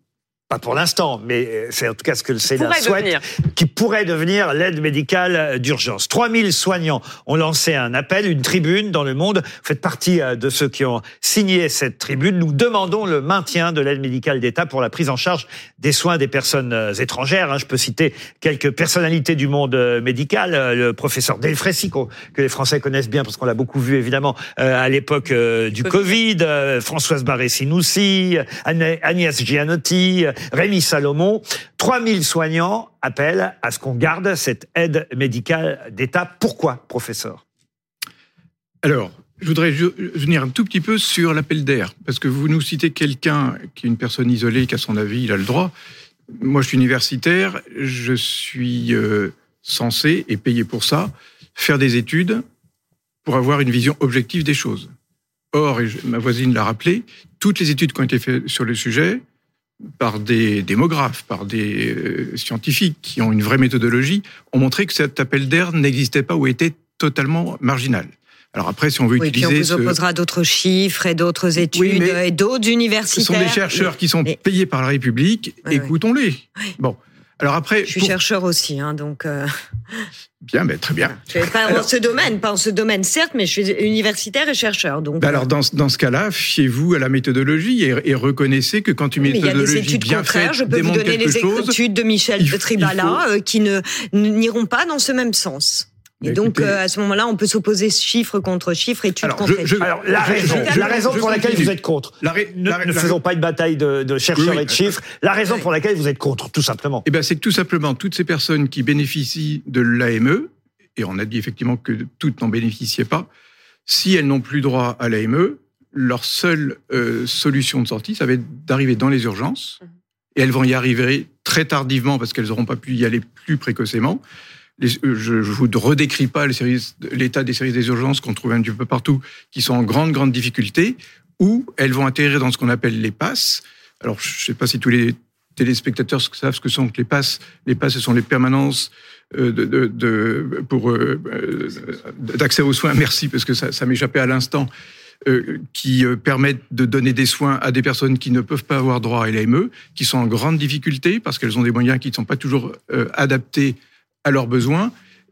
Pas pour l'instant, mais euh, c'est en tout cas ce que le Sénat Pourrait souhaite, devenir. qui pourrait devenir l'aide médicale d'urgence. 3000 soignants ont lancé un appel, une tribune dans le monde. Vous faites partie euh, de ceux qui ont signé cette tribune. Nous demandons le maintien de l'aide médicale d'État pour la prise en charge des soins des personnes euh, étrangères. hein. Je peux citer quelques personnalités du monde euh, médical. Euh, Le professeur Delfrécy, que les Français connaissent bien parce qu'on l'a beaucoup vu évidemment euh, à l'époque euh, du Covid. euh, Françoise Barré-Sinoussi, Agnès Gianotti, euh, Rémi Salomon. 3000 soignants appellent à ce qu'on garde cette aide médicale d'État. Pourquoi, professeur? Alors, je voudrais venir un tout petit peu sur l'appel d'air, parce que vous nous citez quelqu'un qui est une personne isolée, qui a son avis, il a le droit. Moi, je suis universitaire, je suis euh, censé, et payé pour ça, faire des études pour avoir une vision objective des choses. Or, et ma voisine l'a rappelé, toutes les études qui ont été faites sur le sujet, par des démographes, par des euh, scientifiques qui ont une vraie méthodologie, ont montré que cet appel d'air n'existait pas ou était totalement marginal. Alors après, si on veut oui, puis on utiliser vous ce... opposera d'autres chiffres et d'autres études Oui, et d'autres Ce universitaires. sont des chercheurs qui sont payés par la République. Écoutons-les. Bon. Alors après, Je suis pour- chercheur aussi, hein, donc euh, bien, mais très bien. je pas Alors- dans ce domaine, pas en ce domaine certes, mais je suis universitaire et chercheur, donc. Bah alors dans, ce- dans ce cas-là, fiez-vous à la méthodologie et, et reconnaissez que quand une méthodologie bien faite Je peux vous donner les chose, études de Michel de Tribala faut- euh, qui ne n'iront pas dans ce même sens. Et donc, euh, à ce moment-là, on peut s'opposer chiffre contre chiffre, étude Alors, contre je- étude. je- alors, la raison, la raison pour laquelle vous êtes contre. La ré- ne la- ne la- faisons pas une bataille de, de chercheurs Oui, oui. et de chiffres. La raison pour laquelle vous êtes contre, tout simplement. Eh ben, c'est que tout simplement, toutes ces personnes qui bénéficient de l'AME, et on a dit effectivement que toutes n'en bénéficiaient pas, si elles n'ont plus droit à l'AME, leur seule euh, solution de sortie, ça va être d'arriver dans les urgences, et elles vont y arriver très tardivement parce qu'elles n'auront pas pu y aller plus précocement. Euh, je ne vous redécris pas l'état des services des urgences qu'on trouve un petit peu partout, qui sont en grande, grande difficulté, ou elles vont atterrir dans ce qu'on appelle les passes. Alors, je ne sais pas si tous les téléspectateurs savent ce que sont les passes. Les passes, ce sont les permanences euh, euh, d'accès aux soins. Merci, parce que ça, m'échappait à l'instant. qui permettent de donner des soins à des personnes qui ne peuvent pas avoir droit à l'AME, qui sont en grande difficulté parce qu'elles ont des moyens qui ne sont pas toujours adaptés à leurs besoins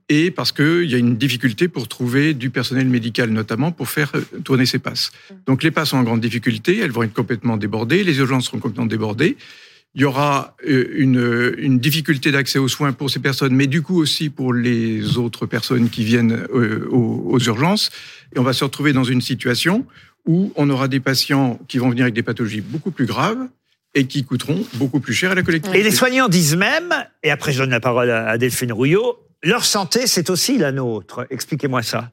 et parce qu'il y a une difficulté pour trouver du personnel médical notamment pour faire euh, tourner ces passes. Donc les passes sont en grande difficulté, elles vont être complètement débordées, les urgences seront complètement débordées. Il y aura euh, une, une difficulté d'accès aux soins pour ces personnes, mais du coup aussi pour les autres personnes qui viennent euh, aux, aux urgences. Et on va se retrouver dans une situation où on aura des patients qui vont venir avec des pathologies beaucoup plus graves et qui coûteront beaucoup plus cher à la collectivité. Et les soignants disent même, et après je donne la parole à Delphine Rouillot, leur santé, c'est aussi la nôtre. Expliquez-moi ça.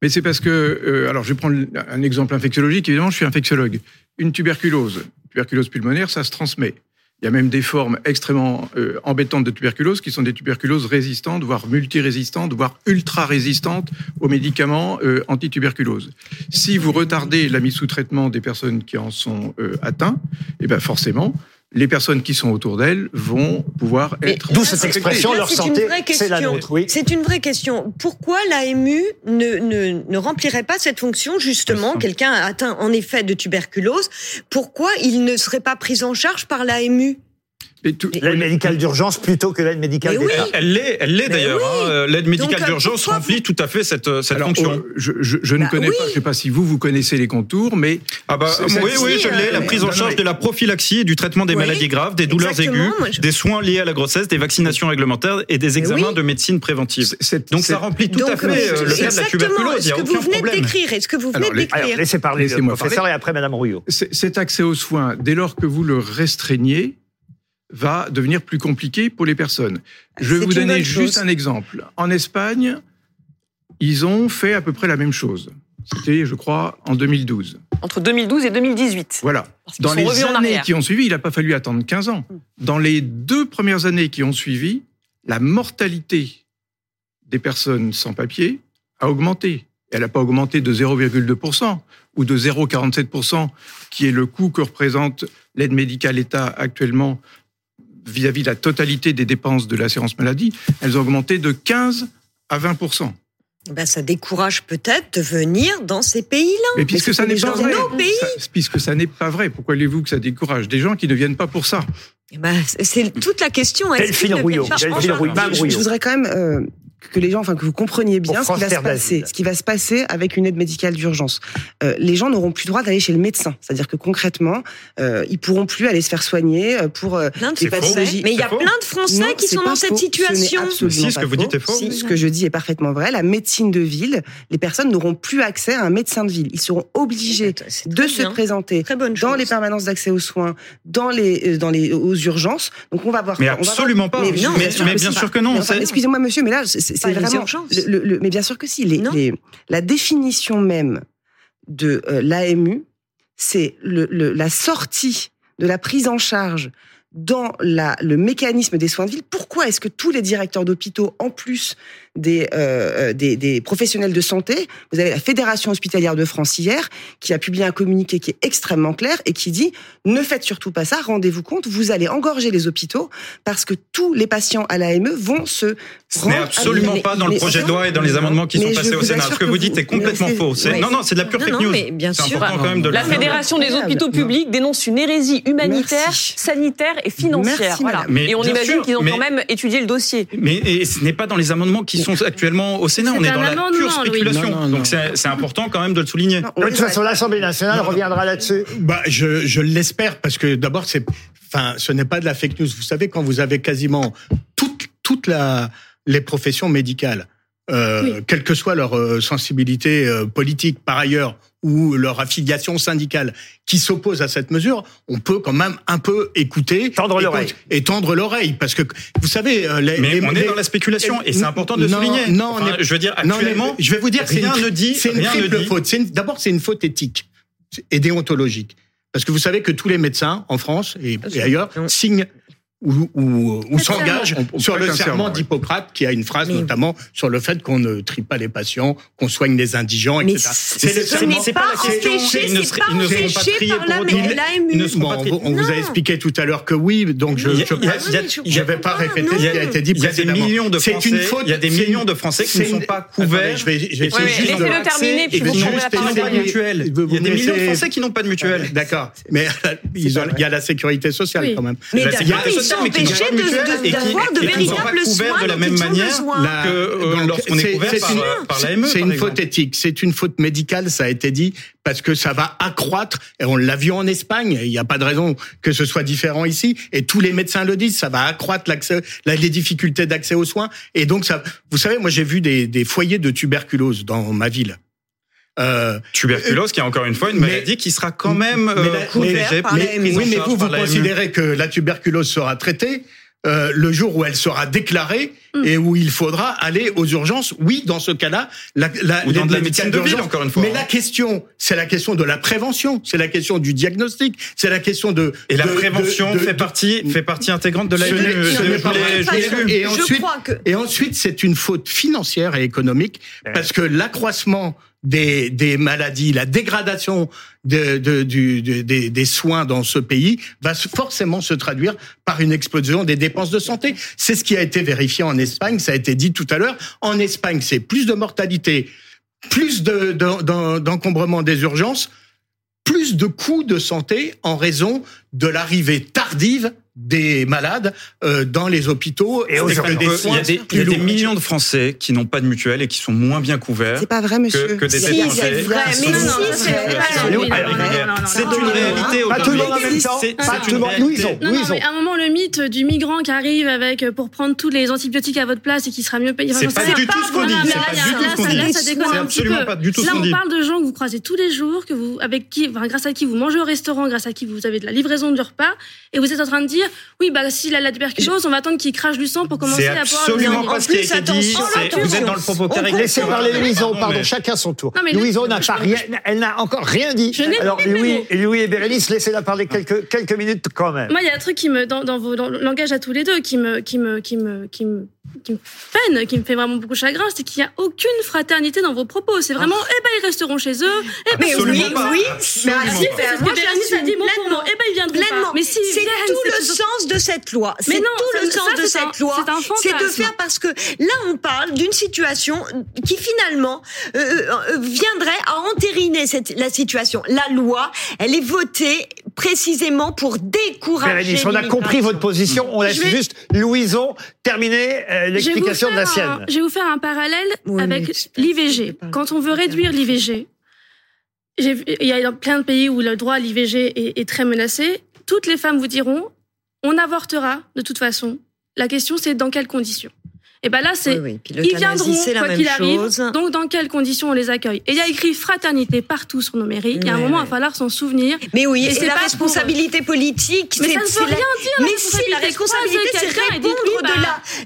Mais c'est parce que, euh, alors je vais prendre un exemple infectiologique, évidemment, je suis infectiologue. Une tuberculose, tuberculose pulmonaire, ça se transmet. Il y a même des formes extrêmement euh, embêtantes de tuberculose qui sont des tuberculoses résistantes, voire multirésistantes, voire ultra-résistantes aux médicaments euh, antituberculose. Si vous retardez la mise sous traitement des personnes qui en sont euh, atteintes, eh ben forcément, les personnes qui sont autour d'elles vont pouvoir être. D'où cette expression, leur C'est une santé, vraie c'est la question. nôtre. Oui. C'est une vraie question. Pourquoi l'AMU ne, ne, ne remplirait pas cette fonction justement Quelqu'un atteint en effet de tuberculose? Pourquoi il ne serait pas pris en charge par l'AMU L'aide médicale d'urgence plutôt que l'aide médicale oui. Elle l'est, elle l'est d'ailleurs. oui. hein. Euh, L'aide médicale Donc, euh, d'urgence remplit tout à fait cette, euh, cette Alors, fonction. euh, je, je, je ne Bah connais oui. pas, je ne sais pas si vous, vous connaissez les contours, mais... Ah bah, c'est- oui, oui, je l'ai. La prise en non, charge mais- de la prophylaxie et du traitement des Oui, maladies graves, des douleurs exactement, aiguës, moi, je- des soins liés à la grossesse, des vaccinations réglementaires et des examens oui. de médecine préventive. C'est- Donc c'est- ça remplit tout à fait le cas de la tuberculose. A que vous venez de décrire Est-ce que vous venez de décrire laissez parler le professeur et après Madame Rouillot. Cet accès aux soins, dès lors que vous le restreignez, va devenir plus compliqué pour les personnes. Je vais vous donner juste chose. un exemple. En Espagne, ils ont fait à peu près la même chose. C'était, je crois, en 2012. Entre 2012 et 2018. Voilà. Dans les années qui ont suivi, il n'a pas fallu attendre 15 ans. Dans les deux premières années qui ont suivi, la mortalité des personnes sans papier a augmenté. Elle n'a pas augmenté de 0,2% ou de 0,47%, qui est le coût que représente l'aide médicale État actuellement vis-à-vis de la totalité des dépenses de l'assurance maladie. Elles ont augmenté de 15 à 20%. ben, Ça décourage peut-être de venir dans ces pays-là. Mais puisque ça n'est pas vrai, nos pays. ça- puisque ça n'est pas vrai, pourquoi voulez-vous que ça décourage des gens qui ne viennent pas pour ça? Eh ben, c'est- toute la question. Delphine Rouillot. je voudrais quand même euh, que les gens, enfin que vous compreniez bien ce qui va se passer, ce qui va se passer avec une aide médicale d'urgence. Euh, les gens n'auront plus droit d'aller chez le médecin, c'est-à-dire que concrètement, euh, ils pourront plus aller se faire soigner euh, pour euh, Plein de des Français. pathologies. Mais il y a faux. plein de Français Non, qui sont dans cette faux. Ce situation. absolument Si, ce pas que vous dites est faux. Si, ce que je dis est parfaitement vrai. La médecine de ville, les personnes n'auront plus accès à un médecin de ville. Ils seront obligés C'est de très se bien. présenter dans chose. les permanences d'accès aux soins, dans les, euh, dans les, aux urgences. Donc on va voir. Mais on va voir- absolument pas. Mais, bien sûr que non, Excusez-moi, monsieur, mais là, c'est vraiment. urgences. le- le- mais bien sûr que si. Les, Non. les- la définition même de euh, l'AMU, c'est la sortie de la prise en charge dans la, le mécanisme des soins de ville. Pourquoi est-ce que tous les directeurs d'hôpitaux, en plus des, euh, des, des professionnels de santé, vous avez la Fédération hospitalière de France hier, qui a publié un communiqué qui est extrêmement clair et qui dit ne faites surtout pas ça, rendez-vous compte, vous allez engorger les hôpitaux parce que tous les patients à l'AME vont se Ce n'est absolument pas dans le projet de loi et dans les amendements qui sont passés au Sénat. Ce que vous dites est complètement faux. Non, non, c'est de la pure fake non, news. mais bien sûr. important quand même de le La. Fédération des hôpitaux publics dénonce une hérésie humanitaire, sanitaire et financière. Et on imagine qu'ils ont quand même étudié le dossier. Mais ce n'est pas dans les amendements qui sont actuellement au Sénat. On est dans la pure spéculation. Donc c'est important quand même de le souligner. de toute façon, l'Assemblée nationale reviendra là-dessus. Bah, je, je l'espère parce que d'abord, c'est, enfin, ce n'est pas de la fake news. Vous savez, quand vous avez quasiment toute, toute les professions médicales, euh, quelle que soit leur euh, sensibilité euh, politique, par ailleurs, ou leur affiliation syndicale qui s'oppose à cette mesure, on peut quand même un peu écouter, tendre l'oreille et tendre l'oreille parce que vous savez euh, les, mais on est dans la spéculation et c'est important de non, souligner. Non, enfin, je veux dire actuellement, je vais vous dire rien ne dit c'est une rien triple faute. D'abord c'est une faute éthique et déontologique. Parce que vous savez que tous les médecins en France et ailleurs signent ou, ou, ou s'engage sur le serment d'Hippocrate, qui a une phrase mais notamment sur le fait qu'on ne trie pas les patients, qu'on soigne les indigents, etc. C'est ce n'est pas empêché, c'est pas empêché par la l'AMU. On vous a expliqué tout à l'heure que oui, donc je ne vais pas répéter ce qui a été dit précédemment. C'est une faute. Il y a des millions de Français qui ne sont pas couverts. Je vais juste le terminer, puis vous. Il y a des millions de Français qui n'ont pas de mutuelle. D'accord, mais euh, il y a la sécurité sociale quand même. La d'avoir de, véritables soins que euh, lorsqu'on est par. C'est une faute éthique, c'est une faute médicale, ça a été dit, parce que ça va accroître, et on l'a vu en Espagne, il n'y a pas de raison que ce soit différent ici, et tous les médecins le disent, ça va accroître l'accès, les difficultés d'accès aux soins, et donc ça, vous savez, moi j'ai vu des foyers de tuberculose dans ma ville, euh, Tuberculose, qui est encore une fois une maladie mais, qui sera quand même mais la, euh, protégée. Mais, mais, oui, mais vous, vous considérez que la tuberculose sera traitée euh, le jour où elle sera déclarée mmh. et où il faudra aller aux urgences. Oui, dans ce cas-là, la, la, Ou dans les, de la médecine de ville, encore une fois. Mais hein. la question, c'est la question de la prévention, c'est la question du diagnostic, c'est la question de et la prévention de, de, fait partie fait partie intégrante de la. Ce je et ensuite, et ensuite, c'est une faute financière et économique eh. parce que l'accroissement des, des maladies, la dégradation de, de, du, des, des, soins dans ce pays va forcément se traduire par une explosion des dépenses de santé. C'est ce qui a été vérifié en Espagne, ça a été dit tout à l'heure. En Espagne, c'est plus de mortalité, plus d'encombrement des urgences, plus de coûts de santé en raison de l'arrivée tardive des malades euh, dans les hôpitaux. Et aujourd'hui, il y a des, y a des millions de Français qui n'ont pas de mutuelle et qui sont moins bien couverts. C'est pas vrai, monsieur. Que, que des si, c'est vrai. Mais non, non, c'est une réalité aujourd'hui. Pas tout le monde en même temps. Nous, ils ont. À un moment, le mythe du migrant qui arrive avec euh, pour prendre tous les antibiotiques à votre place et qui sera mieux payé. C'est pas du tout ce qu'on dit. C'est pas du tout ce qu'on dit. Là, on parle de gens que vous croisez tous les jours, que vous, avec qui, grâce à qui vous mangez au restaurant, grâce à qui vous avez de la livraison de repas, et vous êtes en train de dire oui bah s'il a la tuberculose, on va attendre qu'il crache du sang pour commencer à pouvoir le dernier. Pas ce qui a été dit, vous êtes dans le propos carré. Laissez parler Louison, pardon, chacun son tour. Louison n'a pas rien, elle n'a encore rien dit. Alors Louis, Louis et Bérénice, laissez-la parler ah. quelques quelques minutes quand même. Moi, il y a un truc qui me dans, vos dans langage à tous les deux qui me qui me qui me qui me qui me peine, qui me fait vraiment beaucoup chagrin, c'est qu'il n'y a aucune fraternité dans vos propos. C'est vraiment, ah. eh ben ils resteront chez eux. Eh ben oui, pas. oui, mais si, parce que Bérénice a dit mot pour. Eh ben ils viendront Mais si, c'est tout le sens de cette loi. C'est tout le sens de cette un, loi. C'est de faire parce que là on parle d'une situation qui finalement euh, euh, viendrait à entériner cette, la situation. La loi, elle est votée précisément pour décourager. On a compris votre position. On laisse juste Louison terminer euh, l'explication de la sienne. Je vais vous faire un parallèle avec l'IVG. Quand on veut réduire l'IVG, il y a plein de pays où le droit à l'IVG est très menacé. Toutes les femmes vous diront on avortera de toute façon. La question, c'est dans quelles conditions. Et ben là, c'est oui, oui. ils viendront quoi qu'il arrive. Donc dans quelles conditions on les accueille? Et il y a écrit fraternité partout sur nos mairies. Il y a un moment, il va falloir s'en souvenir. Mais oui, et, et la responsabilité politique. Mais ça ne veut rien dire. Mais si la responsabilité, c'est répondre bah...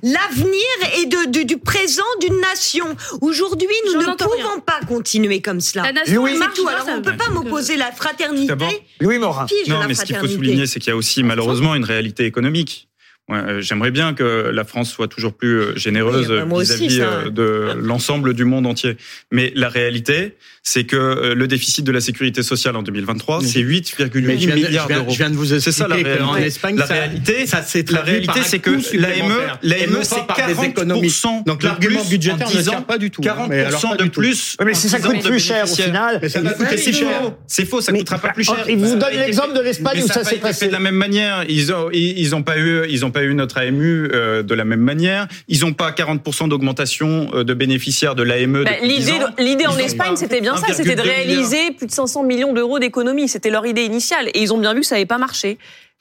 de l'avenir et de, du présent d'une nation. Aujourd'hui, nous ne pouvons pas continuer comme cela. La nation Louis, marche. Hein, Alors, on ne peut pas m'opposer la fraternité. Louis Morin. Non, mais ce qu'il faut souligner, c'est qu'il y a aussi malheureusement une réalité économique. Euh, j'aimerais bien que la France soit toujours plus euh, généreuse bah, vis-à-vis euh, de l'ensemble du monde entier. Mais la réalité, c'est que le déficit de la sécurité sociale en 2023, c'est 8,8 milliards d'euros. Je viens de vous expliquer ça, la réalité. en Espagne, la ça, réalité, ça la réalité, c'est que l'AME, l'AME, c'est 40 Donc l'argument budgétaire ne tient pas du tout. Hein. 40 mais alors de plus. Mais c'est ça coûte plus cher au final. Mais ça va coûter si cher. C'est faux, ça coûtera pas plus oh, cher. Ils vous donnent l'exemple de l'Espagne où ça s'est passé. de la même manière. Ils ont, ils ont pas eu, pas eu notre AMU euh, de la même manière. Ils n'ont pas 40% d'augmentation euh, de bénéficiaires de l'AME. Bah, L'idée en Espagne, c'était bien ça, c'était de réaliser plus de 500 millions d'euros d'économies. C'était leur idée initiale. Et ils ont bien vu que ça n'avait pas marché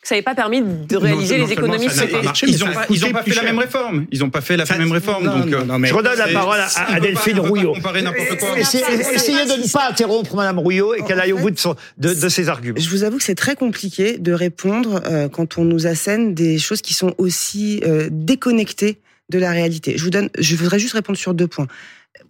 que ça n'avait pas permis de réaliser Non, les économies marché, Ils ça ont a pas, ils ont pas plus fait la même réforme. Ils ont pas fait la même réforme. non, donc, non, non, mais- Je redonne la parole à, Delphine Rouillot. Essayez, de ne pas interrompre Madame Rouillot et qu'elle aille au bout de, ses arguments. Je vous avoue que c'est très compliqué de répondre euh, quand on nous assène des choses qui sont aussi euh, déconnectées de la réalité. Je vous donne, je voudrais juste répondre sur deux points.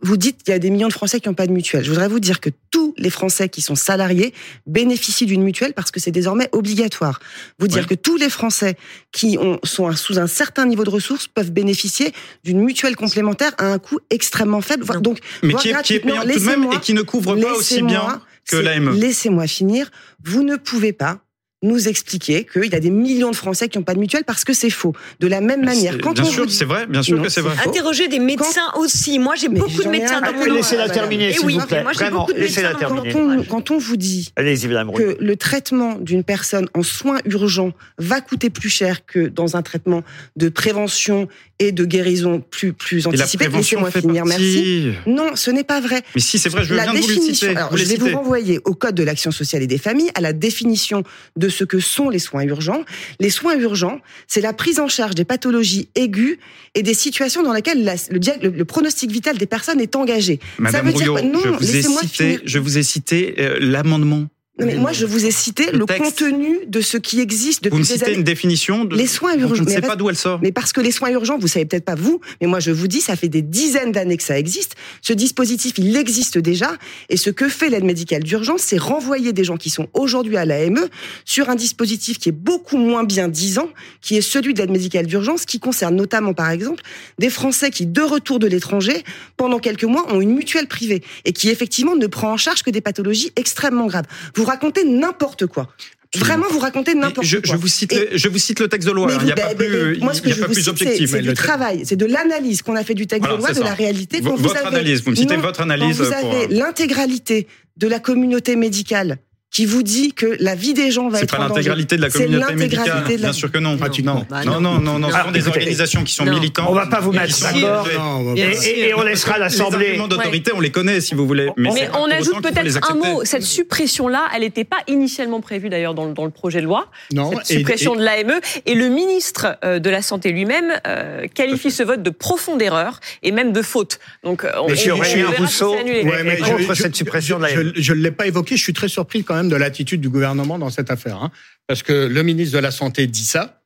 Vous dites qu'il y a des millions de Français qui n'ont pas de mutuelle. Je voudrais vous dire que tous les Français qui sont salariés bénéficient d'une mutuelle parce que c'est désormais obligatoire. Vous dire Ouais. que tous les Français qui ont, sont sous un certain niveau de ressources peuvent bénéficier d'une mutuelle complémentaire à un coût extrêmement faible. voire- Donc, Mais voire qui est, qui est payante tout de même et qui ne couvre pas aussi bien que l'AME. Laissez-moi finir. Vous ne pouvez pas nous expliquer qu'il y a des millions de Français qui n'ont pas de mutuelle parce que c'est faux. De la même manière, quand bien on sûr, vous dit- c'est vrai, bien sûr Non, que c'est vrai. Interroger des médecins aussi. Moi, j'ai beaucoup de médecins dans mon Laissez-la terminer, s'il oui, vous plaît. Vraiment, laissez-la terminer. quand on, quand on vous dit Allez-y, Madame Rouillot. que le traitement d'une personne en soins urgents va coûter plus cher que dans un traitement de prévention et de guérison plus, plus Et la anticipé, prévention laissez-moi finir, partie. merci. Non, ce n'est pas vrai. Mais si, c'est vrai, je La viens de vous le définition- citer. alors, vous je vais vous renvoyer au Code de l'action sociale et des familles, à la définition de ce que sont les soins urgents. Les soins urgents, c'est la prise en charge des pathologies aiguës et des situations dans lesquelles la- le, dia- le- le pronostic vital des personnes est engagé. Ça Madame veut Rouillot, quoi? Non, je vous ai laissez-moi cité, finir. je vous ai cité euh, l'amendement. Non, mais moi, je vous ai cité Le contenu de ce qui existe depuis Vous me des citez années. une définition de. Les soins urgents. Je ne sais pas d'où elle sort. Mais parce que les soins urgents, vous savez peut-être pas vous, mais moi je vous dis, ça fait des dizaines d'années que ça existe. Ce dispositif, il existe déjà. Et ce que fait l'aide médicale d'urgence, c'est renvoyer des gens qui sont aujourd'hui à l'AME sur un dispositif qui est beaucoup moins bien disant, qui est celui de l'aide médicale d'urgence, qui concerne notamment, par exemple, des Français qui, de retour de l'étranger, pendant quelques mois, ont une mutuelle privée et qui effectivement ne prend en charge que des pathologies extrêmement graves. Vous racontez n'importe quoi. Vraiment, vous racontez n'importe quoi. je vous cite, Et- le, je vous cite le texte de loi. hein, vous- Il n'y a bah, pas bah, plus, moi, ce que il y a je pas vous plus objectif. c'est- C'est du travail, c'est de l'analyse qu'on a fait du texte Voilà, de loi, de ça. la réalité. V- Quand vous votre avez- analyse, vous me citez Non, votre analyse Quand vous pour, avez euh, l'intégralité de la communauté médicale qui vous dit que la vie des gens va C'est être pas en danger. l'intégralité de la C'est communauté médicale. de la- Bien sûr que non. Pratiquement. Non, non, non, non, non, ce sont des écoutez, organisations qui sont non, militantes. on va pas vous et mettre d'accord. Et- et- et on laissera l'Assemblée- Les arguments d'autorité, on les connaît si vous voulez. Mais, Mais c'est pas on ajoute peut-être un mot. Cette suppression-là, elle n'était pas initialement prévue d'ailleurs dans, le- dans le projet de loi. Non, Cette et- suppression et- de l'AME. Et le ministre euh, de la Santé lui-même euh, qualifie ce vote de profonde erreur et même de faute. Donc, euh, on, verra Rousseau, c'est annulé. Ouais, mais contre je- cette suppression de la je- Je ne l'ai pas évoqué, je suis très surpris quand même de l'attitude du gouvernement dans cette affaire. hein. parce que le ministre de la Santé dit ça,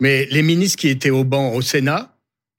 mais les ministres qui étaient au banc au Sénat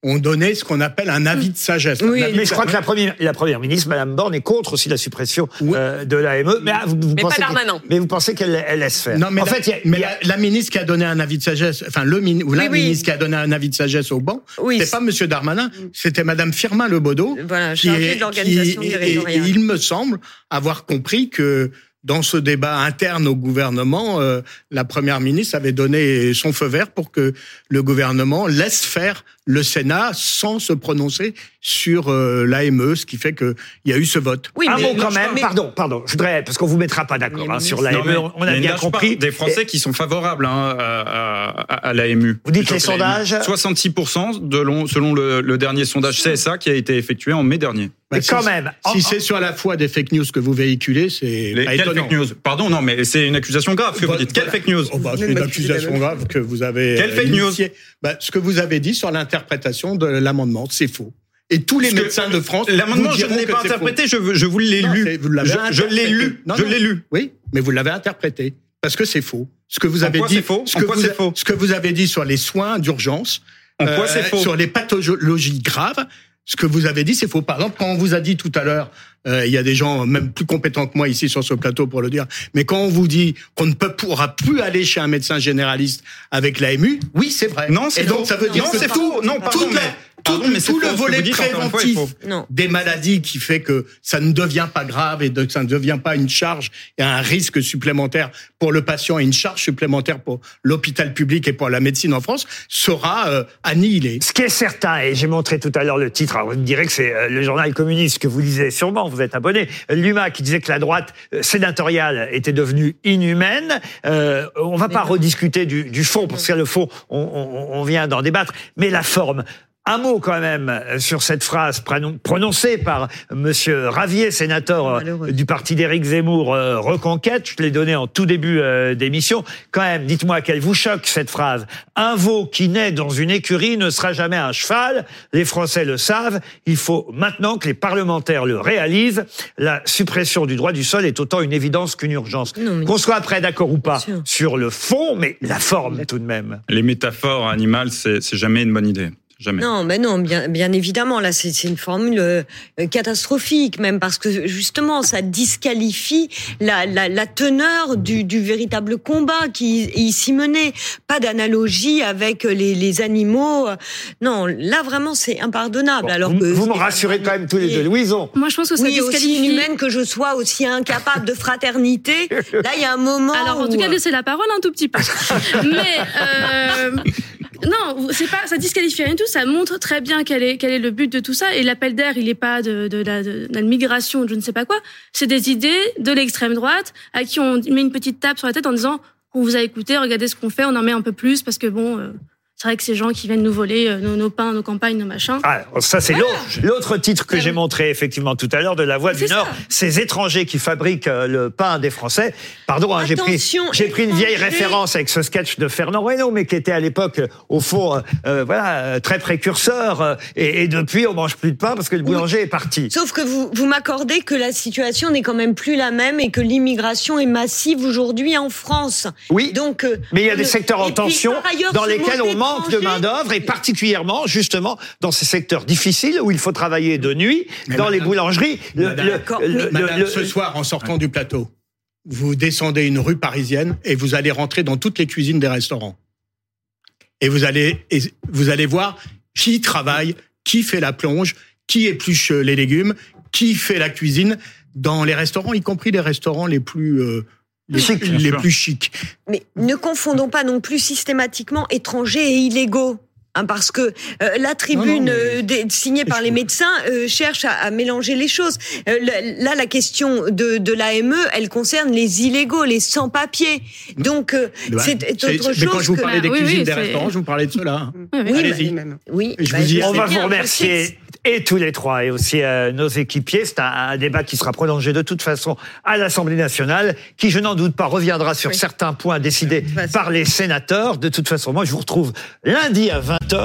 ont donné ce qu'on appelle un avis de sagesse. Avis mais de je crois que la première, la première ministre, Madame Borne, est contre aussi la suppression euh, de l'AME. Mais, vous, vous Mais pas pensez que- Darmanin. mais vous pensez qu'elle elle laisse faire Non, mais, en la, fait, il y a- mais il y a- la, la ministre qui a donné un avis de sagesse, enfin le ou la Oui, oui. ministre qui a donné un avis de sagesse au banc, Oui. c'est pas Monsieur Darmanin, c'était Madame Firmin Lebaudot. Voilà, qui est- de l'organisation il me semble avoir compris que dans ce débat interne au gouvernement, euh, la première ministre avait donné son feu vert pour que le gouvernement laisse faire le Sénat sans se prononcer sur euh, l'AME, ce qui fait qu'il y a eu ce vote. Oui, un mais- mot quand mais- même, mais- pardon, pardon, je voudrais, parce qu'on vous mettra pas d'accord hein, sur l'AME, mais on il y a bien compris. Des Français qui sont favorables hein, à, à- à l'AMU. Vous dites les l'AMU. sondages 66% de long- selon le, le dernier sondage CSA qui a été effectué en mai dernier. Mais Bah, quand si- même, Si c'est sur la foi des fake news que vous véhiculez, c'est Les, pas étonnant. fake news Pardon, non, mais c'est une accusation grave que vous dites. Quelle fake news? Oh bah, c'est une accusation grave que vous avez. Quelle euh, fake news? Bah, Ce que vous avez dit sur l'interprétation de l'amendement, c'est faux. Et tous les Parce médecins de France. L'amendement, je ne l'ai pas interprété, je, je vous l'ai lu. vous Je, je l'ai lu. Non, je l'ai lu. Oui, mais vous l'avez interprété parce que c'est faux. Ce que vous avez dit, faux ce En que quoi vous, c'est faux ce que vous avez dit sur les soins d'urgence, En quoi c'est faux sur les pathologies graves, ce que vous avez dit, c'est faux. Par exemple, quand on vous a dit tout à l'heure, euh, il y a des gens même plus compétents que moi ici sur ce plateau pour le dire, mais quand on vous dit qu'on ne peut, pourra plus aller chez un médecin généraliste avec l'AMU, oui, c'est vrai. Non, c'est Et donc ça veut dire Non, que c'est tout. Non, pardon, toute la- mais- tout, pardon, mais c'est tout faux. le volet dites, fois, préventif des maladies qui fait que ça ne devient pas grave et que ça ne devient pas une charge et un risque supplémentaire pour le patient et une charge supplémentaire pour l'hôpital public et pour la médecine en France sera euh, annihilé. Ce qui est certain, et j'ai montré tout à l'heure le titre, alors vous me direz que c'est euh, le journal communiste que vous lisez sûrement, vous êtes abonné, Luma qui disait que la droite euh, sénatoriale était devenue inhumaine. Euh, on va pas rediscuter du, du fond, parce que le fond, on, on- on vient d'en débattre, mais la forme. Un mot quand même euh, sur cette phrase pronon- prononcée par Monsieur Ravier, sénateur euh, du parti d'Éric Zemmour, euh, Reconquête. Je l'ai donné en tout début euh, d'émission. Quand même, dites-moi qu'elle vous choque cette phrase. Un veau qui naît dans une écurie ne sera jamais un cheval. Les Français le savent. Il faut maintenant que les parlementaires le réalisent. La suppression du droit du sol est autant une évidence qu'une urgence. Qu'on soit après d'accord ou pas sur le fond, mais la forme tout de même. Les métaphores animales, c'est jamais une bonne idée. Jamais. Non, mais non, bien, bien évidemment, là, c'est une formule euh, catastrophique, même parce que justement, ça disqualifie la, la, la teneur du, du véritable combat qui est ici mené. Pas d'analogie avec les, les animaux. Non, là, vraiment, c'est impardonnable. alors vous, que vous me rassurez quand même tous les deux. Louison. Moi, je pense que ça oui, aussi disqualifie. inhumaine que je sois, aussi incapable de fraternité. Là, il y a un moment. Alors, en tout cas, laissez la parole un tout petit peu. Mais euh, non, c'est pas, ça disqualifie rien du tout. Ça montre très bien quel est quel est le but de tout ça. Et l'appel d'air, il est pas de de la, de la migration, je ne sais pas quoi. C'est des idées de l'extrême droite à qui on met une petite tape sur la tête en disant on vous a écouté, regardez ce qu'on fait, on en met un peu plus parce que bon. euh, c'est vrai que ces gens qui viennent nous voler euh, nos, nos pains, nos campagnes, nos machins. Ah, ça c'est l'autre, l'autre titre que j'ai montré effectivement tout à l'heure de la Voix du Nord. Ces étrangers qui fabriquent euh, le pain des Français. Pardon, hein, j'ai pris, Attention, j'ai pris une vieille référence avec ce sketch de Fernand Reynaud, mais qui était à l'époque euh, au fond, euh, voilà, très précurseur. et, et depuis, on mange plus de pain parce que le boulanger est parti. Sauf que vous, vous m'accordez que la situation n'est quand même plus la même et que l'immigration est massive aujourd'hui en France. Oui. Donc, Mais il y a des secteurs en puis, tension ailleurs, dans lesquels on manque de d'étranger- main d'œuvre et particulièrement justement dans ces secteurs difficiles où il faut travailler de nuit, Mais dans les boulangeries. Le- Madame, le- le- Madame, le- ce soir, en sortant du plateau, vous descendez une rue parisienne et vous allez rentrer dans toutes les cuisines des restaurants. Et vous allez, et vous allez voir qui travaille, qui fait la plonge, qui épluche euh, les légumes, qui fait la cuisine dans les restaurants, y compris les restaurants les plus euh, les, Chic, les plus chics. Mais ne confondons pas non plus systématiquement étrangers et illégaux. Hein, parce que euh, la tribune Non, non, mais- euh, des- signée par les médecins euh, cherche à, à mélanger les choses. Euh, là, la question de, de l'AME, elle concerne les illégaux, les sans-papiers. Donc, euh, c'est autre chose. Mais quand je vous que- parlais des Bah, oui, cuisines oui, des restaurants, je vous parlais de cela. Oui, Allez-y. bah, oui. Je bah, vous dis- je On va vous remercier et tous les trois et aussi euh, nos équipiers. C'est un, un débat qui sera prolongé de toute façon à l'Assemblée nationale, qui je n'en doute pas reviendra sur certains points décidés par les sénateurs. De toute façon, moi je vous retrouve lundi à 20h.